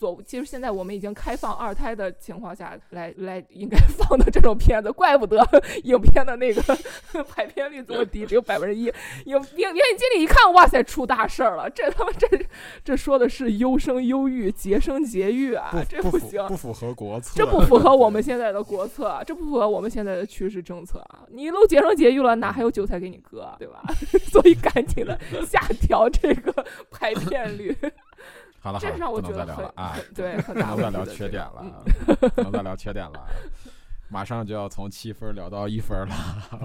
所其实现在我们已经开放二胎的情况下来来应该 <laughs> 放的这种片子，怪不得 <laughs> 影片的那个 <laughs> 排片率这么低，只有百分之一。影影影院经理一看，哇塞，出大事儿了！这他妈这这说的是优生优育、节生节育啊，这不行，不符合国策，这不符合我们现在的国策啊，这不符合我们现在的趋势政策啊！你都节生节育了，哪还有韭菜给你割啊，对吧？所以赶紧的下调这个排片率。好了好了，这让我不能再聊觉得很了啊，<laughs> 对，很 <laughs> 不能再聊缺点了不能再聊缺点了啊，马上就要从七分聊到一分了，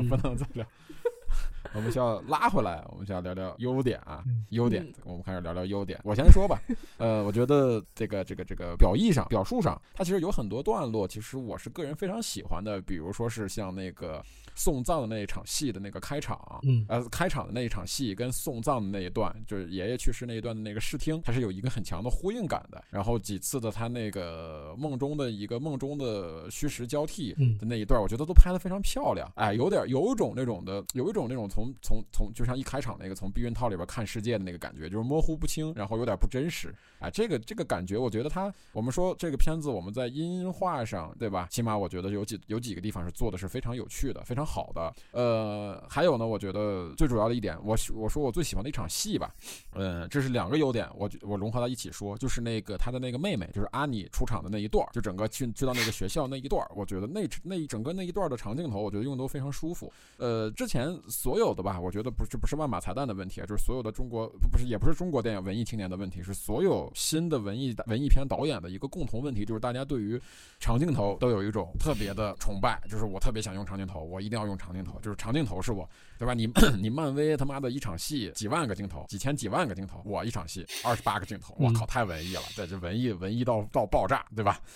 不能再聊。<laughs> 我们需要拉回来，我们需要聊聊优点啊，优点嗯，我们开始聊聊优点。我先说吧，呃，我觉得这个这个这个表意上、表述上，它其实有很多段落，其实我是个人非常喜欢的，比如说是像那个送葬的那一场戏的那个开场，嗯呃，开场的那一场戏跟送葬的那一段，就是爷爷去世那一段的那个视听，它是有一个很强的呼应感的。然后几次的他那个梦中的一个梦中的虚实交替嗯的那一段，我觉得都拍得非常漂亮。哎，有点有一种那种的，有一种那种从从从就像一开场那个从避孕套里边看世界的那个感觉，就是模糊不清，然后有点不真实。哎，这个这个感觉，我觉得他，我们说这个片子我们在音画上，对吧？起码我觉得有几有几个地方是做的是非常有趣的，非常好的。呃，还有呢，我觉得最主要的一点，我我说我最喜欢的一场戏吧，呃，这是两个优点，我我融合到一起说，就是那个他的那个妹妹，就是阿尼出场的那一段，就整个去去到那个学校那一段，我觉得那那一整个那一段的长镜头，我觉得用的都非常舒服。呃，之前所有的吧，我觉得不是不是万马彩蛋的问题啊，就是所有的中国不不是也不是中国电影文艺青年的问题，是所有新的文艺文艺片导演的一个共同问题，就是大家对于长镜头都有一种特别的崇拜，就是我特别想用长镜头，我一定要用长镜头，就是长镜头是我，对吧？你 <clears throat> 你漫威他妈的一场戏几万个镜头，几千几万个镜头，我一场戏二十八个镜头，我靠，太文艺了，对，这文艺文艺到到爆炸，对吧？<laughs>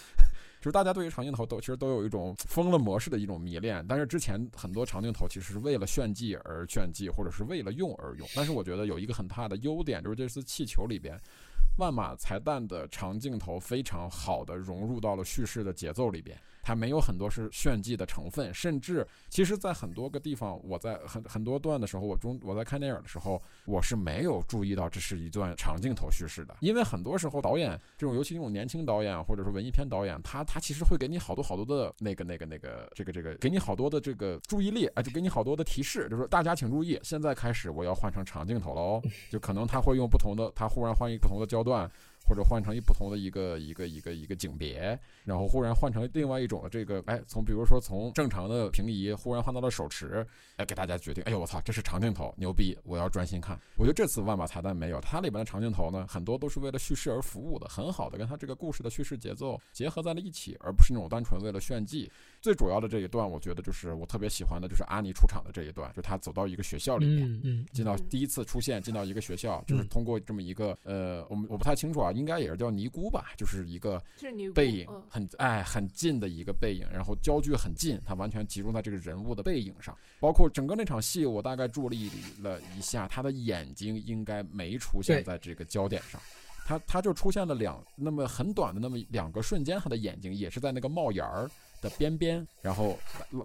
就是大家对于长镜头都其实都有一种疯了模式的一种迷恋，但是之前很多长镜头其实是为了炫技而炫技，或者是为了用而用。但是我觉得有一个很大的优点，就是这次气球里边，万马才旦的长镜头非常好的融入到了叙事的节奏里边。它没有很多是炫技的成分，甚至其实，在很多个地方，我在很很多段的时候，我中我在看电影的时候，我是没有注意到这是一段长镜头叙事的，因为很多时候导演这种，尤其那种年轻导演或者说文艺片导演，他他其实会给你好多好多的那个那个那个这个这个，给你好多的这个注意力啊，就给你好多的提示，就说大家请注意，现在开始我要换成长镜头了哦，就可能他会用不同的，他忽然换一个不同的焦段。或者换成一不同的一个一个一个一个景别，然后忽然换成另外一种的这个，哎，从比如说从正常的平移，忽然换到了手持，哎，给大家决定，哎呦我操，这是长镜头，牛逼，我要专心看。我觉得这次万把彩蛋没有，它里边的长镜头呢，很多都是为了叙事而服务的，很好的跟它这个故事的叙事节奏结合在了一起，而不是那种单纯为了炫技。最主要的这一段，我觉得就是我特别喜欢的，就是阿尼出场的这一段，就他走到一个学校里面，进到第一次出现，进到一个学校，就是通过这么一个呃，我们我不太清楚啊，应该也是叫尼姑吧，就是一个是女背影嗯。很哎很近的一个背影，然后焦距很近，它完全集中在这个人物的背影上，包括整个那场戏，我大概注意了一下，他的眼睛应该没出现在这个焦点上。他他就出现了两那么很短的那么两个瞬间，他的眼睛也是在那个帽檐儿的边边，然后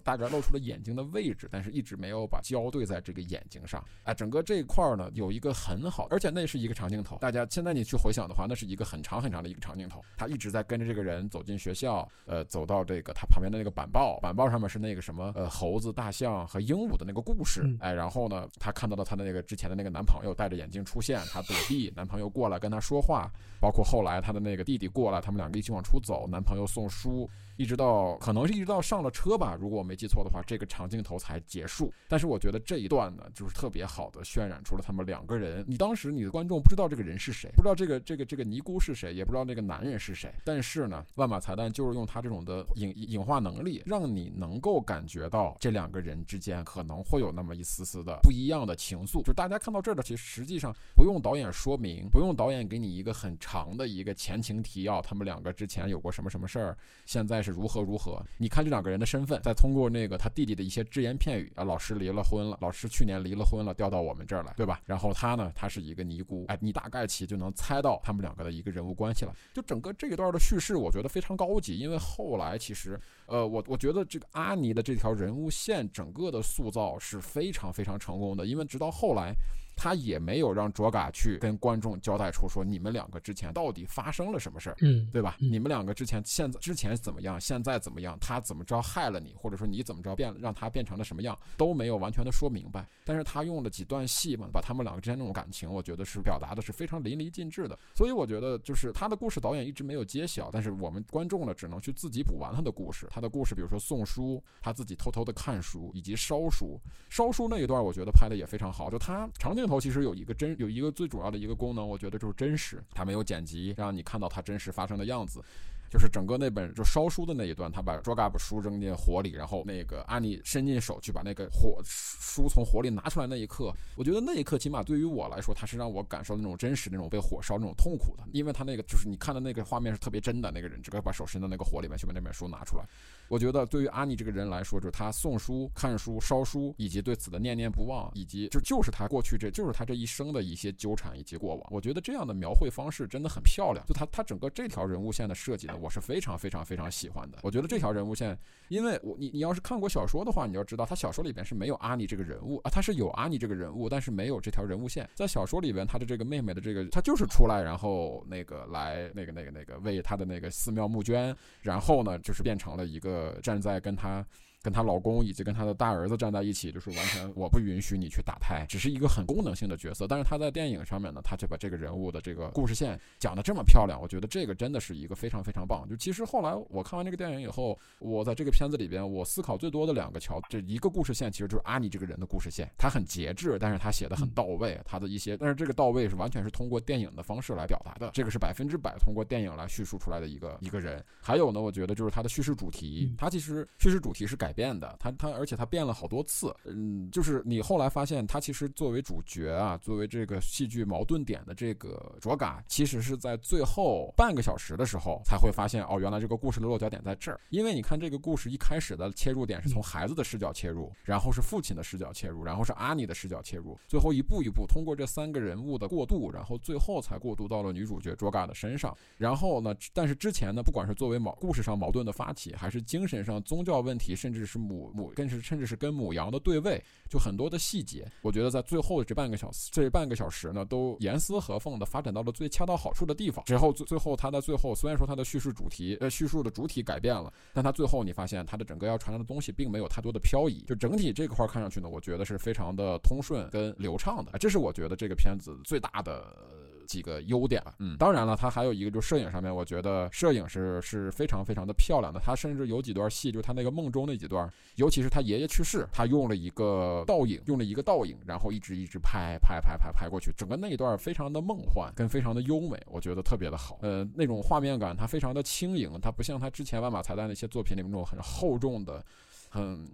大概露出了眼睛的位置，但是一直没有把焦对在这个眼睛上。哎，整个这一块儿呢有一个很好，而且那是一个长镜头。大家现在你去回想的话，那是一个很长很长的一个长镜头，他一直在跟着这个人走进学校，呃，走到这个他旁边的那个板报，板报上面是那个什么呃猴子、大象和鹦鹉的那个故事。嗯哎，然后呢，他看到了他的那个之前的那个男朋友戴着眼镜出现，他躲避，男朋友过来跟他说话，包括后来他的那个弟弟过来，他们两个一起往出走，男朋友送书。一直到可能是一直到上了车吧，如果我没记错的话，这个长镜头才结束。但是我觉得这一段呢，就是特别好的渲染出了他们两个人。你当时你的观众不知道这个人是谁，不知道这个这个这个尼姑是谁，也不知道那个男人是谁。但是呢，万马才旦就是用他这种的影影化能力，让你能够感觉到这两个人之间可能会有那么一丝丝的不一样的情愫。就大家看到这儿的，其实实际上不用导演说明，不用导演给你一个很长的一个前情提要，他们两个之前有过什么什么事儿，现在是如何如何。你看这两个人的身份，再通过那个他弟弟的一些只言片语啊，老师离了婚了，老师去年离了婚了，调到我们这儿来，对吧？然后他呢，他是一个尼姑，哎，你大概其就能猜到他们两个的一个人物关系了。就整个这一段的叙事，我觉得非常高级，因为后来其实，呃，我我觉得这个阿尼的这条人物线整个的塑造是非常非常成功的，因为直到后来。他也没有让卓嘎去跟观众交代出说你们两个之前到底发生了什么事儿，嗯，对吧？嗯你们两个之前现在之前怎么样，现在怎么样？他怎么着害了你，或者说你怎么着变让他变成了什么样，都没有完全的说明白。但是他用了几段戏嘛，把他们两个之间那种感情，我觉得是表达的是非常淋漓尽致的。所以我觉得就是他的故事导演一直没有揭晓，但是我们观众呢只能去自己补完他的故事。他的故事，比如说送书，他自己偷偷的看书，以及烧书。烧书那一段，我觉得拍的也非常好。就他长镜头其实有一个真有一个最主要的一个功能，我觉得就是真实，它没有剪辑，让你看到它真实发生的样子。就是整个那本就烧书的那一段，他把 Drogab 书扔进火里，然后那个安妮伸进手去把那个火书从火里拿出来那一刻，我觉得那一刻起码对于我来说，他是让我感受那种真实那种被火烧那种痛苦的，因为他那个就是你看的那个画面是特别真的，那个人直接把手伸到那个火里面去把那本书拿出来。我觉得对于阿尼这个人来说，就是他送书、看书、烧书，以及对此的念念不忘，以及就就是他过去这就是他这一生的一些纠缠以及过往。我觉得这样的描绘方式真的很漂亮。就他他整个这条人物线的设计呢，我是非常非常非常喜欢的。我觉得这条人物线，因为我你你要是看过小说的话，你要知道他小说里边是没有阿尼这个人物啊，他是有阿尼这个人物，但是没有这条人物线。在小说里边，他的这个妹妹的这个，他就是出来，然后那个来那个那个那个为他的那个寺庙募捐，然后呢就是变成了一个站在跟。他跟她老公以及跟她的大儿子站在一起，就是完全我不允许你去打胎，只是一个很功能性的角色。但是她在电影上面呢，她就把这个人物的这个故事线讲得这么漂亮，我觉得这个真的是一个非常非常棒。就其实后来我看完这个电影以后，我在这个片子里边，我思考最多的两个桥，这一个故事线其实就是阿尼这个人的故事线，他很节制，但是他写的很到位，他的一些，但是这个到位是完全是通过电影的方式来表达的，这个是百分之百通过电影来叙述出来的一个一个人。还有呢，我觉得就是他的叙事主题，他其实叙事主题是改变的，他他而且他变了好多次，嗯，就是你后来发现他其实作为主角啊，作为这个戏剧矛盾点的这个卓嘎，其实是在最后半个小时的时候才会发现，哦，原来这个故事的落脚点在这儿。因为你看这个故事一开始的切入点是从孩子的视角切入，然后是父亲的视角切入，然后是阿尼的视角切入，最后一步一步通过这三个人物的过渡，然后最后才过渡到了女主角卓嘎的身上。然后呢，但是之前呢，不管是作为矛故事上矛盾的发起，还是精神上宗教问题，甚至是母母更是甚至是跟母羊的对位，就很多的细节，我觉得在最后这半个小时这半个小时呢，都严丝合缝的发展到了最恰到好处的地方。之后最最后他在最后虽然说他的叙事主题呃叙述的主体改变了，但他最后你发现他的整个要传达的东西并没有太多的漂移，就整体这块看上去呢，我觉得是非常的通顺跟流畅的。这是我觉得这个片子最大的。几个优点吧，嗯，当然了，它还有一个就是摄影上面，我觉得摄影是是非常非常的漂亮的。它甚至有几段戏，就是他那个梦中那几段，尤其是他爷爷去世，他用了一个倒影，用了一个倒影，然后一直一直拍拍拍拍拍过去，整个那一段非常的梦幻，跟非常的优美，我觉得特别的好。呃，那种画面感它非常的轻盈，它不像他之前万马才旦那些作品里面那种很厚重的。很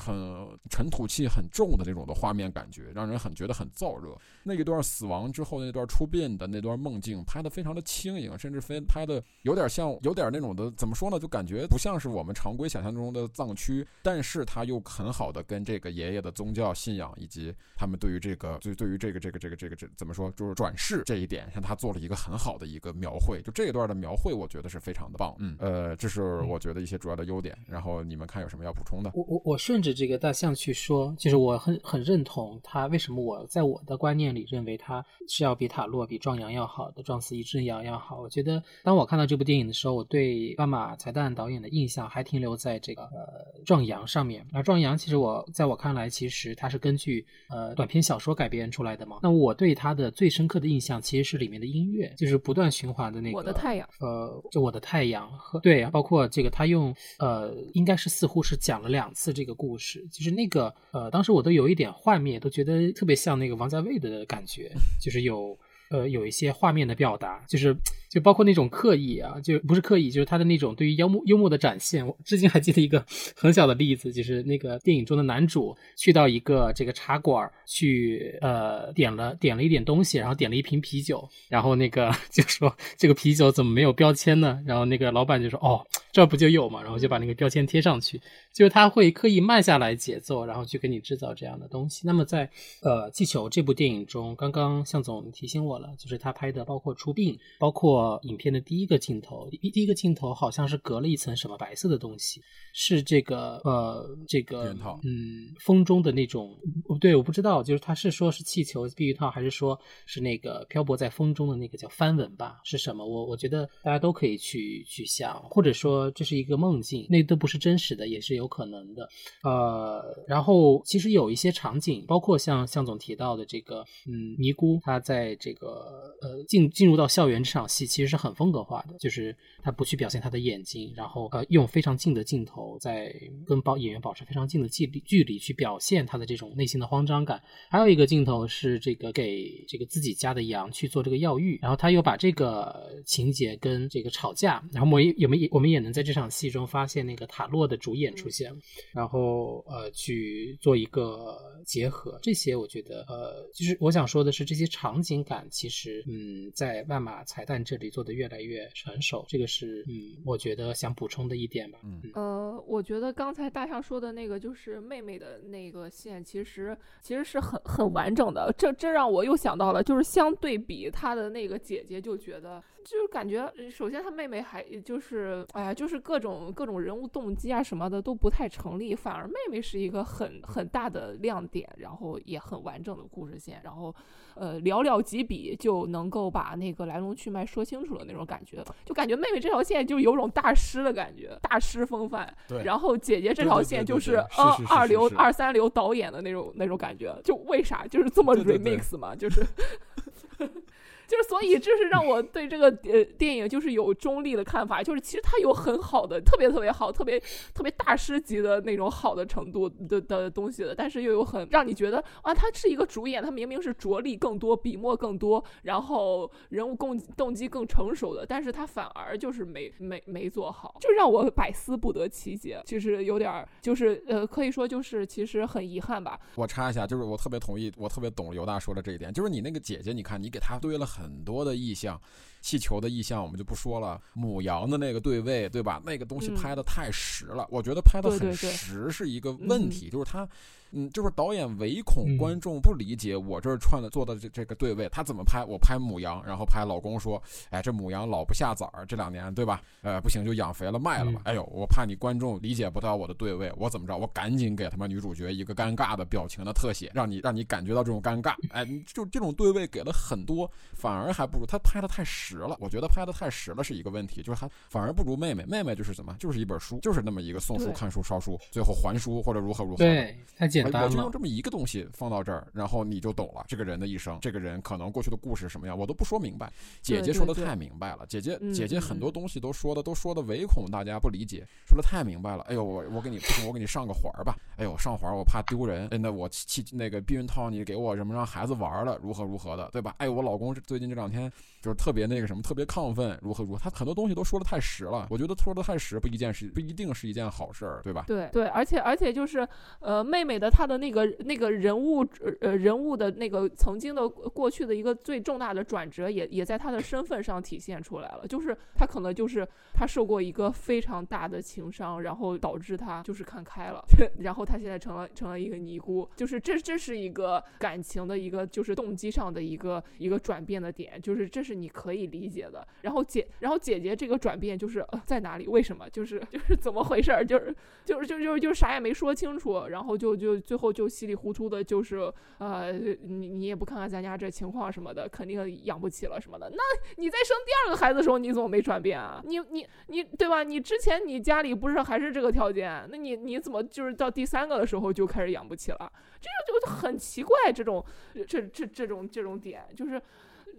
很尘土气很重的那种的画面感觉，让人很觉得很燥热。那一段死亡之后那段出殡的那段梦境拍的非常的轻盈，甚至非拍的有点像有点那种的怎么说呢？就感觉不像是我们常规想象中的藏区，但是他又很好的跟这个爷爷的宗教信仰以及他们对于这个就对于这个这个这个这个这怎么说就是转世这一点，像他做了一个很好的一个描绘。就这一段的描绘，我觉得是非常的棒。嗯，呃，这是我觉得一些主要的优点。然后你们看有什么要补充的？我我我顺着这个大象去说，就是我很很认同他为什么我在我的观念里认为他是要比塔洛比壮阳要好的，壮死一只羊要好。我觉得当我看到这部电影的时候，我对斑马才旦导演的印象还停留在这个呃壮阳上面。而壮阳其实我在我看来，其实它是根据呃短篇小说改编出来的嘛。那我对他的最深刻的印象其实是里面的音乐，就是不断循环的那个我的太阳，呃，就我的太阳和对，包括这个他用呃应该是似乎是讲了两次。这个故故事就是那个呃，当时我都有一点幻灭，都觉得特别像那个王家卫的感觉，就是有呃有一些画面的表达，就是就包括那种刻意啊，就不是刻意，就是他的那种对于幽默幽默的展现。我至今还记得一个很小的例子，就是那个电影中的男主去到一个这个茶馆去呃点了点了一点东西，然后点了一瓶啤酒，然后那个 <laughs> 就说这个啤酒怎么没有标签呢？然后那个老板就说哦。这不就有嘛，然后就把那个标签贴上去，就是他会刻意慢下来节奏，然后去给你制造这样的东西。那么在呃《气球》这部电影中，刚刚向总提醒我了，就是他拍的包括出殡，包括影片的第一个镜头，第第一个镜头好像是隔了一层什么白色的东西，是这个呃这个嗯风中的那种，不对，我不知道，就是他是说是气球避孕套，还是说是那个漂泊在风中的那个叫帆纹吧？是什么？我我觉得大家都可以去去想，或者说。这是一个梦境，那都不是真实的，也是有可能的。呃，然后其实有一些场景，包括像向总提到的这个，嗯，尼姑她在这个呃进进入到校园这场戏，其实是很风格化的，就是她不去表现她的眼睛，然后呃用非常近的镜头在跟保演员保持非常近的距离距离去表现她的这种内心的慌张感。还有一个镜头是这个给这个自己家的羊去做这个药浴，然后他又把这个情节跟这个吵架，然后我也有没有我们也能在这场戏中发现那个塔洛的主演出现，然后呃去做一个结合。这些我觉得呃，就是我想说的是，这些场景感其实嗯，在万马彩蛋这里做的越来越成熟，这个是嗯，我觉得想补充的一点吧。嗯呃，我觉得刚才大象说的那个就是妹妹的那个线，其实其实是很很完整的。这这让我又想到了，就是相对比她的那个姐姐，就觉得就是感觉，首先他妹妹还就是哎呀，就是各种各种人物动机啊什么的都不太成立，反而妹妹是一个很很大的亮点，然后也很完整的故事线，然后呃寥寥几笔就能够把那个来龙去脉说清楚了那种感觉，就感觉妹妹这条线就有种大师的感觉，大师风范。对然后姐姐这条线就是对对对对呃是是是二流二三流导演的那种那种感觉，就为啥就是这么 remix 嘛，就是。<laughs> 就是，所以这是让我对这个呃电影就是有中立的看法，就是其实它有很好的、特别特别好、特别特别大师级的那种好的程度的的东西的，但是又有很让你觉得啊，他是一个主演，他明明是着力更多、笔墨更多，然后人物共动机更成熟的，但是他反而就是没没没做好，就让我百思不得其解，就是有点儿就是呃，可以说就是其实很遗憾吧，我插一下，就是我特别同意，我特别懂刘大说的这一点，就是你那个姐姐，你看你给她堆了很很多的意象，气球的意象我们就不说了，母羊的那个对位，对吧？那个东西嗯拍的太实了，我觉得拍的很实是一个问嗯题，就是他。嗯，就是导演唯恐嗯观众不理解我这儿串的做的这这个对位，他怎么拍？我拍母羊，然后拍老公说，哎，这母羊老不下崽儿，这两年对吧？呃，不行就养肥了卖了吧。嗯哎呦，我怕你观众理解不到我的对位，我怎么着？我赶紧给他们女主角一个尴尬的表情的特写，让你让你感觉到这种尴尬。哎，就这种对位给了很多，反而还不如他拍的太实了。我觉得拍的太实了是一个问题，就是还反而不如妹妹。妹妹就是怎么，就是一本书，就是那么一个送书、看书、烧书，最后还书或者如何如何。对，太简单了我就用这。么一个东西放到这儿，然后你就懂了这个人的一生，这个人可能过去的故事什么样，我都不说明白。姐姐说的太明白了，姐姐嗯姐姐嗯很多东西都说的都说的唯恐大家不理解，说的太明白了。哎呦，我我给你不行，我给你上个环儿吧。哎呦，上环儿我怕丢人，哎，那我气那个避孕套你给我什么让孩子玩了，如何如何的，对吧？哎，我老公最近这两天就是特别那个什么，特别亢奋，如何如何，他很多东西都说的太实了。我觉得说的太实不一件事，不一定是一件好事儿，对吧？对对，而且而且就是，呃，妹妹的她的那个那个人物呃人物的那个曾经的过去的一个最重大的转折也，也在她的身份上体现出来了。就是她可能就是她受过一个非常大的情伤，然后导致她就是看开了，<laughs> 然后她现在成了成了一个尼姑，就是这这是一个感情的一个就是动机上的一个一个转变的点，就是这是你可以理解的。然后姐然后姐姐这个转变就是、呃、在哪里？为什么？就是 <laughs> 就是怎么回事？就是就是就就就啥也没说清楚，然后就就最后就稀里糊涂的，就是呃，你你也不看看咱家这情况什么的，肯定养不起了什么的。那你在生第二个孩子的时候，你怎么没转变啊？你你你对吧？你之前你家里不是还是这个条件，那你你怎么就是到第三个的时候就开始养不起了？这就就很奇怪，这种这这这种这种点就是。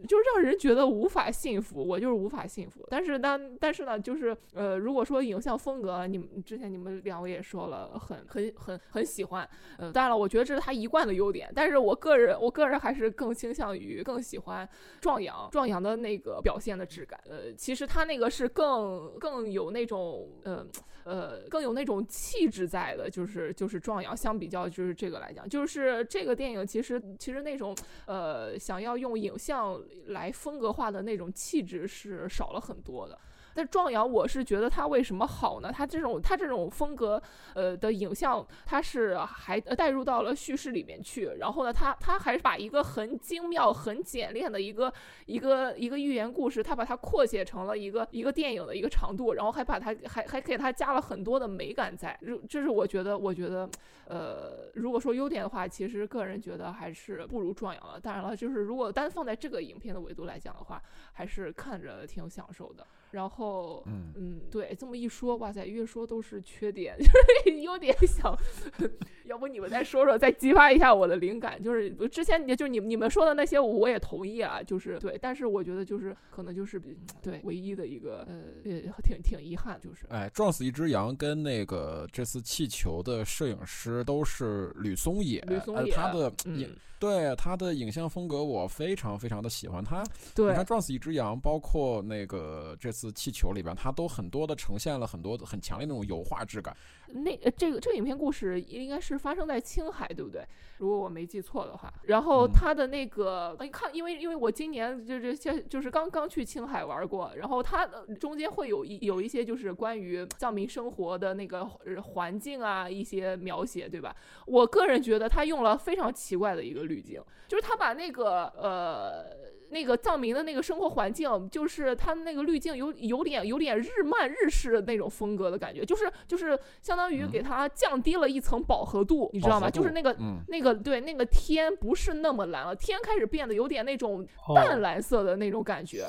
就让人觉得无法信服，我就是无法信服。但是呢，但是呢，就是呃，如果说影像风格，你们之前你们两位也说了，很很很很喜欢。呃，当然了，我觉得这是他一贯的优点。但是我个人，我个人还是更倾向于更喜欢壮阳，壮阳的那个表现的质感。呃，其实他那个是更更有那种呃。呃，更有那种气质在的，就是就是壮阳，相比较就是这个来讲，就是这个电影其实其实那种呃想要用影像来风格化的那种气质是少了很多的。但壮阳，我是觉得他为什么好呢？他这种他这种风格，呃的影像，他是还带入到了叙事里面去。然后呢，他他还是把一个很精妙、很简练的一个一个一个寓言故事，他把它扩写成了一个一个电影的一个长度，然后还把它还还给它加了很多的美感在。这是我觉得，我觉得，呃，如果说优点的话，其实个人觉得还是不如壮阳了。当然了，就是如果单放在这个影片的维度来讲的话，还是看着挺享受的。然后，嗯。嗯，对，这么一说，哇塞，越说都是缺点，<laughs> 就是优点想，<laughs> 要不你们再说说，再激发一下我的灵感。就是之前你就你你们说的那些，我也同意啊，就是对，但是我觉得就是可能就是比对唯一的一个呃，也挺挺遗憾，就是。哎，撞死一只羊跟那个这次气球的摄影师都是吕松野，呃吕松野他的嗯影、对他的影像风格我非常非常的喜欢。他你对看撞死一只羊，包括那个这次气球里边，他都很多的呈现了很多很强烈那种油画质感。那呃这个这个影片故事应该是发生在青海，对不对？如果我没记错的话。然后嗯它的那个，你看，因为因为我今年就是就就是刚刚去青海玩过，然后它的中间会有一有一些就是关于藏民生活的那个呃环境啊一些描写，对吧？我个人觉得他用了非常奇怪的一个滤镜，就是他把那个呃。那个藏民的那个生活环境，就是他那个滤镜有有点有点日漫日式那种风格的感觉，就是就是相当于嗯给它降低了一层饱和度，你知道吗？就是那个嗯那个对那个天不是那么蓝了，天开始变得有点那种哦淡蓝色的那种感觉。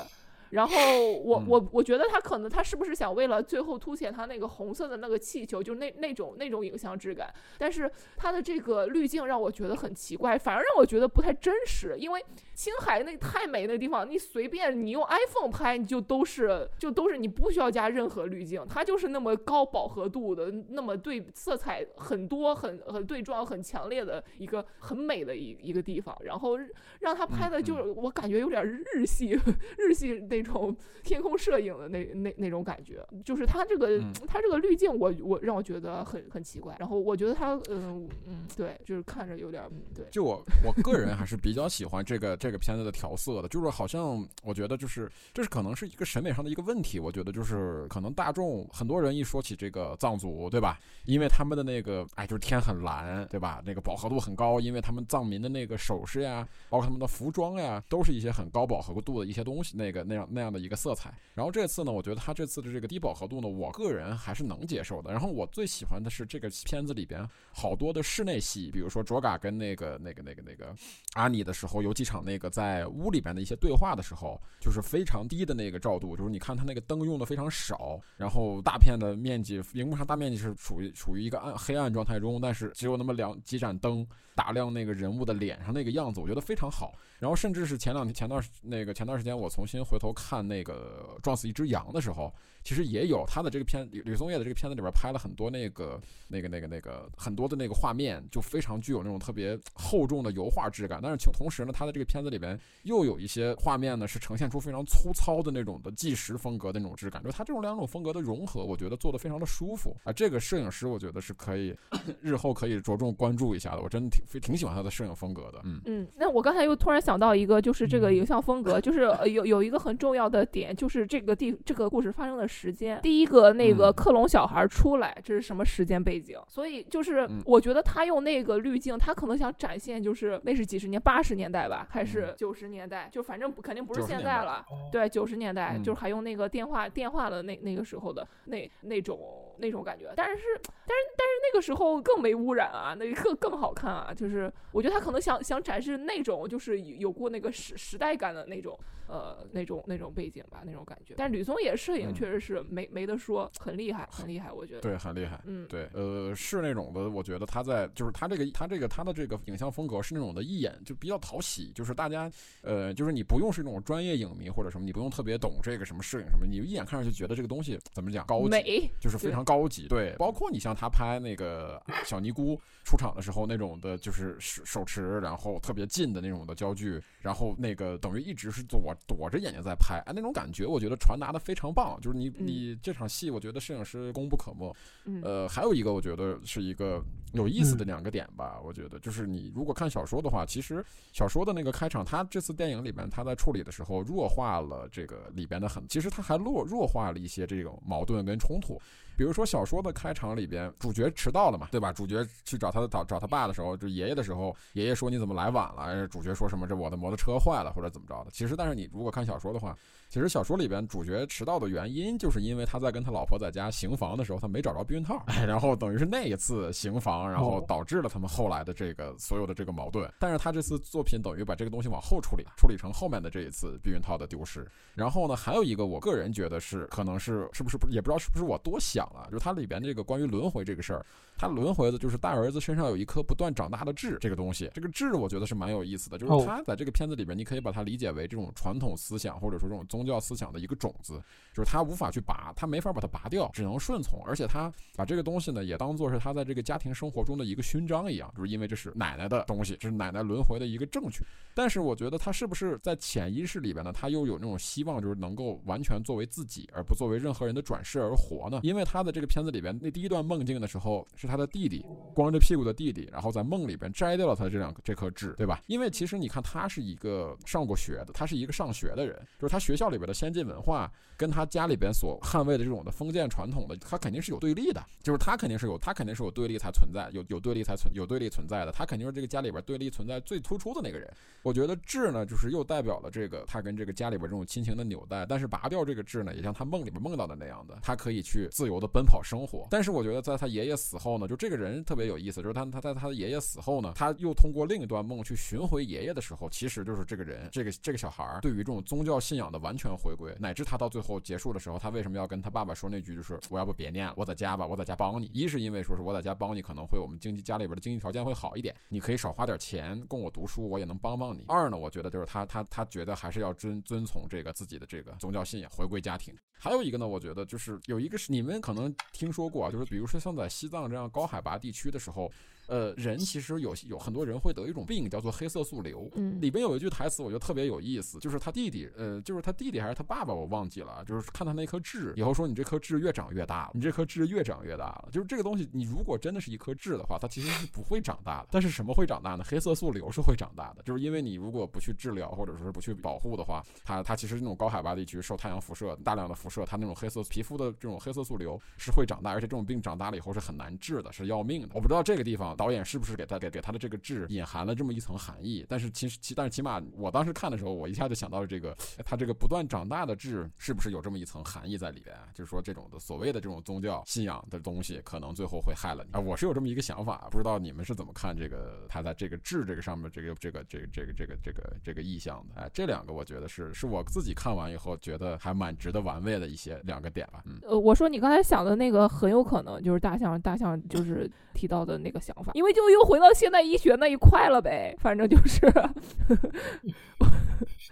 然后我嗯。我我觉得他可能他是不是想为了最后凸显他那个红色的那个气球，就是那那种那种影像质感，但是他的这个滤镜让我觉得很奇怪，反而让我觉得不太真实，因为青海那太美那地方，你随便你用 iPhone 拍，你就都是就都是你不需要加任何滤镜，它就是那么高饱和度的，那么对色彩很多很很对撞很强烈的一个很美的一一个地方，然后让他拍的嗯。就是我感觉有点日系 <laughs> 日系那种 <laughs> 天空摄影的那那那种感觉，就是他这个嗯他这个滤镜我我让我觉得很很奇怪，然后我觉得他嗯嗯对，就是看着有点嗯对。就我我个人还是比较喜欢这个这个片子的调色的，就是好像我觉得就是这是可能是一个审美上的一个问题，我觉得就是可能大众很多人一说起这个藏族，对吧？因为他们的那个哎就是天很蓝，对吧？那个饱和度很高，因为他们藏民的那个首饰呀，包括他们的服装呀，都是一些很高饱和度的一些东西，那个那样那样的一个色彩。然后这次呢，我觉得他这次的这个低饱和度呢，我个人还是能接受的。然后我最喜欢的是这个片子里边好多的室内戏，比如说卓嘎跟那个那个那个那个阿尼的时候，有几场那个在屋里边的一些对话的时候，就是非常低的那个照度，就是你看他那个灯用的非常少，然后大片的面积，荧幕上大面积是处于处于一个暗黑暗状态中，但是只有那么两几盏灯打量那个人物的脸上那个样子，我觉得非常好。然后甚至是前两天前段时那个前段时间我重新回头看那个撞死一只羊的时候，其实也有他的这个片吕吕松叶的这个片子里边拍了很多那个那个那个那个很多的那个画面，就非常具有那种特别厚重的油画质感。但是同同时呢，他的这个片子里边又有一些画面呢是呈现出非常粗糙的那种的纪实风格的那种质感，就是他这种两种风格的融合，我觉得做的非常的舒服啊。这个摄影师我觉得是可以日后可以着重关注一下的，我真的挺非挺喜欢他的摄影风格的，嗯。嗯，那我刚才又突然想到一个，就是这个嗯影像风格，就是呃有有一个很重要的点，就是这个地这个故事发生的时间。第一个那个嗯克隆小孩出来，这是什么时间背景？所以就是嗯我觉得他用那个滤镜，他可能想展现就是那是几十年，八十年代吧，还是嗯九十年代？就反正不肯定不是现在了。哦对，九十年代、嗯就是还用那个电话电话的那那个时候的那那种那种感觉，但是但是但是那个时候更没污染啊，那个更更好看啊，就是我觉得他可能想想展示那种就是有有过那个时时代感的那种呃那种那种背景吧，那种感觉。但吕松野摄影嗯确实是没没得说，很厉害，很厉害，我觉得。对，很厉害。嗯，对，呃，是那种的，我觉得他在就是他这个他这个他的这个影像风格是那种的一眼就比较讨喜，就是大家呃，就是你不用是那种专业影迷或者什么，你不用特别懂这个什么摄影什么，你一眼看上去觉得这个东西怎么讲高级，美，就是非对常高级。对，包括你像他拍那个小尼姑出场的时候那种的，就是手手持，然后特别近的那种的焦距，然后那个等于一直是躲躲着眼睛在拍，哎，那种感觉我觉得传达的非常棒。就是你你这场戏，我觉得摄影师功不可没。嗯呃，还有一个我觉得是一个有意嗯思的两个点吧。我觉得就是你如果看小说的话，其实小说的那个开场，他这次电影里边他在处理的时候弱化了这个里边的很，其实他还弱弱化了一些这种矛盾跟冲突。比如说小说的开场里边，主角迟到了嘛，对吧？主角去找他的找找他爸的时候，就爷爷的时候，爷爷说你怎么来晚了？主角说什么这我的摩托车坏了或者怎么着的？其实，但是你如果看小说的话。其实小说里边主角迟到的原因，就是因为他在跟他老婆在家行房的时候，他没找着避孕套，然后等于是那一次行房，然后导致了他们后来的这个所有的这个矛盾。但是他这次作品等于把这个东西往后处理，处理成后面的这一次避孕套的丢失。然后呢，还有一个我个人觉得是可能是是不是不也不知道是不是我多想了，就是它里边这个关于轮回这个事儿，他轮回的就是大儿子身上有一颗不断长大的痣，这个东西，这个痣我觉得是蛮有意思的，就是他在这个片子里边，你可以把它理解为这种传统思想或者说这种宗教思想的一个。种子就是他无法去拔，他没法把它拔掉，只能顺从。而且他把这个东西呢，也当做是他在这个家庭生活中的一个勋章一样，就是因为这是奶奶的东西，这是奶奶轮回的一个证据。但是我觉得他是不是在潜意识里边呢？他又有那种希望，就是能够完全作为自己，而不作为任何人的转世而活呢？因为他的这个片子里边那第一段梦境的时候，是他的弟弟光着屁股的弟弟，然后在梦里边摘掉了他这两这颗痣，对吧？因为其实你看，他是一个上过学的，他是一个上学的人，就是他学校里边的先进文化。跟他家里边所捍卫的这种的封建传统的，他肯定是有对立的，就是他肯定是有，他肯定是有对立才存在，有有对立才存有对立存在的，他肯定是这个家里边对立存在最突出的那个人。我觉得痣呢，就是又代表了这个他跟这个家里边这种亲情的纽带，但是拔掉这个痣呢，也像他梦里边梦到的那样的，他可以去自由的奔跑生活。但是我觉得在他爷爷死后呢，就这个人特别有意思，就是他他在他的爷爷死后呢，他又通过另一段梦去寻回爷爷的时候，其实就是这个人，这个这个小孩对于这种宗教信仰的完全回归，乃至他到最后结束的时候，他为什么要跟他爸爸说那句，就是我要不别念了，我在家吧，我在家帮你。一是因为说是我在家帮你，可能会我们经济家里边的经济条件会好一点，你可以少花点钱供我读书，我也能帮帮你。二呢，我觉得就是他他他觉得还是要遵遵从这个自己的这个宗教信仰，回归家庭。还有一个呢，我觉得就是有一个是你们可能听说过，就是比如说像在西藏这样高海拔地区的时候。呃，人其实有有很多人会得一种病，叫做黑色素瘤。嗯，里边有一句台词，我觉得特别有意思，就是他弟弟，呃，就是他弟弟还是他爸爸，我忘记了。就是看他那颗痣，以后说你这颗痣越长越大了，你这颗痣越长越大了。就是这个东西，你如果真的是一颗痣的话，它其实是不会长大的。但是什么会长大呢？黑色素瘤是会长大的，就是因为你如果不去治疗，或者说是不去保护的话，它它其实那种高海拔地区受太阳辐射大量的辐射，它那种黑色皮肤的这种黑色素瘤是会长大，而且这种病长大了以后是很难治的，是要命的。我不知道这个地方导演是不是给他。给给他的这个痣隐含了这么一层含义，但是其实其但是起码我当时看的时候，我一下就想到了这个他这个不断长大的痣是不是有这么一层含义在里边？就是说这种的所谓的这种宗教信仰的东西，可能最后会害了你啊！我是有这么一个想法，不知道你们是怎么看这个他在这个痣这个上面这个这个这个这个这个这个这个意象的？哎，这两个我觉得是是我自己看完以后觉得还蛮值得玩味的一些两个点吧。嗯，呃，我说你刚才想的那个很有可能就是大象大象就是提到的那个想因为就又回到。到现代医学那一块了呗，反正就是。<laughs>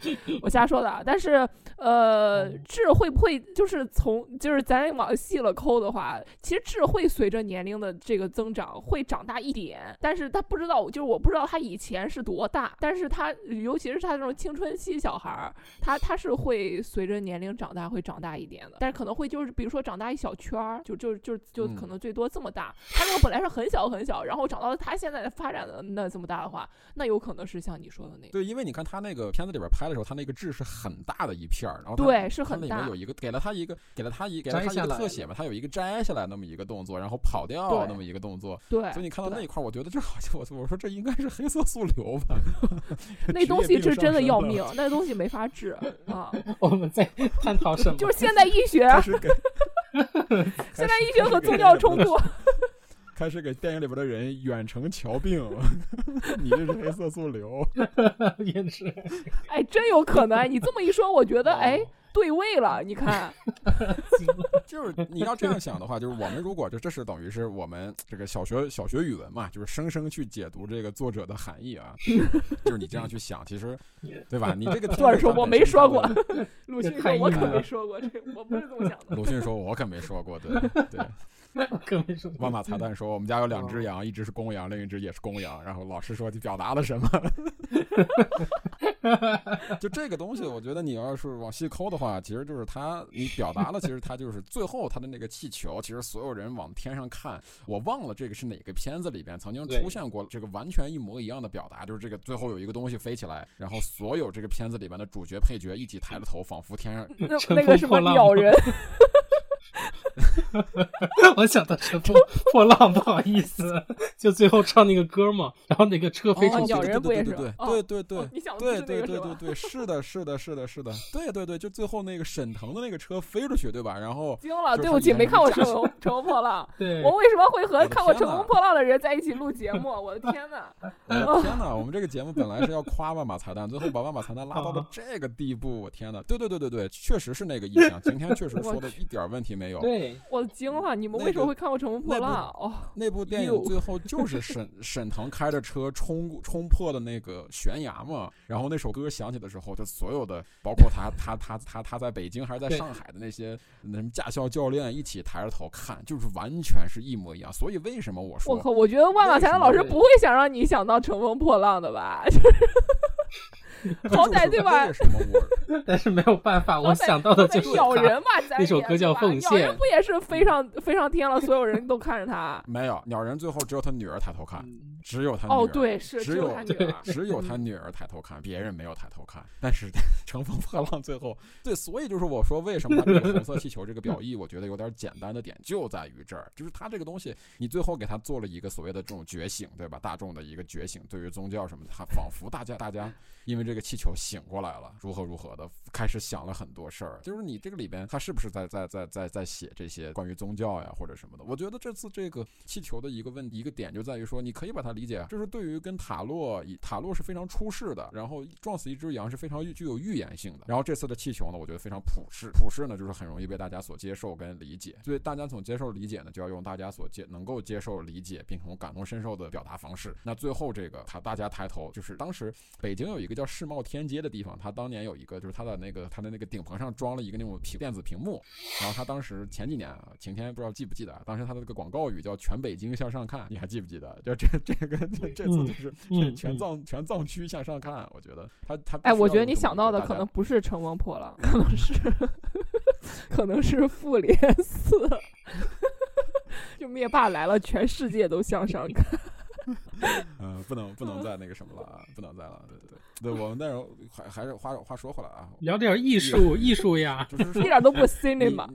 <laughs> 我瞎说的，但是呃，痣会不会就是从就是咱往细了抠的话，其实痣会随着年龄的这个增长会长大一点，但是他不知道，就是我不知道他以前是多大，但是他尤其是他这种青春期小孩儿，他他是会随着年龄长大会长大一点的，但是可能会就是比如说长大一小圈儿，就就就就可能最多这么大，他那个本来是很小很小，然后长到他现在发展的那这么大的话，那有可能是像你说的那个。对，因为你看他那个片子里边拍。的时候，他那个痣是很大的一片儿，然后对，是很大。里面有一个给了他一个，给了他一，给了他一个特写嘛，他有一个摘下来那么一个动作，然后跑掉那么一个动作。对，所以你看到那一块，我觉得这好像我我说这应该是黑色素瘤吧？<laughs> 那东西是真的要命，<laughs> 那东西没法治啊。<laughs> 我们在探讨什么？就是现代医学，现代医学和宗教冲突。开始给电影里边的人远程瞧病，<laughs> 你这是黑色素瘤，<laughs> 也是。哎，真有可能。你这么一说，我觉得哎，对位了。你看，<laughs> 就是你要这样想的话，就是我们如果这这是等于是我们这个小学小学语文嘛，就是生生去解读这个作者的含义啊。就是你这样去想，其实对吧？你这个段说我没说过，鲁迅说我可没说过这，我不是这么想的。鲁迅说我可没说过，对对。万马才旦说：“我们家有两只羊，一只是公羊，另一只也是公羊。”然后老师说：“你表达了什么？” <laughs> 就这个东西，我觉得你要是往细抠的话，其实就是他，你表达了，其实他就是最后他的那个气球，其实所有人往天上看，我忘了这个是哪个片子里边曾经出现过这个完全一模一样的表达，就是这个最后有一个东西飞起来，然后所有这个片子里边的主角配角一起抬着头，仿佛天上那个什么鸟人。<laughs> <laughs> 我想到乘风破浪，不好意思，<laughs> 就最后唱那个歌嘛，然后那个车飞出去，鸟人不也是？对对对，你想对对对对对，是的，是的，是的，是的，对对对，就最后那个沈腾的那个车飞出去，对吧？然后惊了，对不起，没看过乘风乘风破浪。<laughs> 对，我为什么会和看过乘风破浪的人在一起录节目？我的天哪！天哪！我们这个节目本来是要夸万马彩蛋，最后把万马彩蛋拉到了这个地步，我天哪！对对对对对，确实是那个意向。今天确实说的一点问题没有。对，我惊了！你们为什么会看过乘风破浪？哦，那部电影最后就是沈沈腾开着车冲冲破的那个悬崖嘛。然后那首歌响起的时候，就所有的，包括他他他他他在北京还是在上海的那些那什么驾校教练一起抬着头看，就是完全是一模一样。所以为什么我说？我靠！我觉得万马才的老师不会想让你想到乘风破浪的吧？<laughs> <laughs> 好歹对吧？<laughs> 但是没有办法，我想到的就是咬人嘛。那首歌叫《奉献》，咬人不也是飞上飞上天了？所有人都看着他。<laughs> 没有，鸟人最后只有他女儿抬头看，只有他哦，对，是只有他女儿，只有他女儿抬头看，别人没有抬头看。但是乘风破浪最后对，所以就是我说为什么这个红色气球这个表意，我觉得有点简单的点就在于这儿，就是他这个东西，你最后给他做了一个所谓的这种觉醒，对吧？大众的一个觉醒，对于宗教什么的，他仿佛大家大家因为这这个气球醒过来了，如何如何的开始想了很多事儿。就是你这个里边，他是不是在在在在在写这些关于宗教呀或者什么的？我觉得这次这个气球的一个问题一个点就在于说，你可以把它理解，就是对于跟塔洛塔洛是非常出世的，然后撞死一只羊是非常具有预言性的。然后这次的气球呢，我觉得非常普世，普世呢就是很容易被大家所接受跟理解。所以大家从接受理解呢，就要用大家所接能够接受理解并从感同身受的表达方式。那最后这个他大家抬头，就是当时北京有一个叫世贸天阶的地方，他当年有一个就是他的那个他的那个顶棚上装了一个那种屏电子屏幕，然后他当时前几年啊，晴天不知道记不记得，当时他的那个广告语叫全北京向上看，你还记不记得？就这这个这这次就是全藏全藏区向上看，我觉得他他哎，我觉得你想到的可能不是乘风破浪，可能是 <laughs> 可能是复联四，<laughs> 就灭霸来了，全世界都向上看。嗯，不能不能再那个什么了啊，不能再了，对对对。对，我们但是还还是话话说回来啊，聊点艺术艺术呀，就是一点都不 cinema。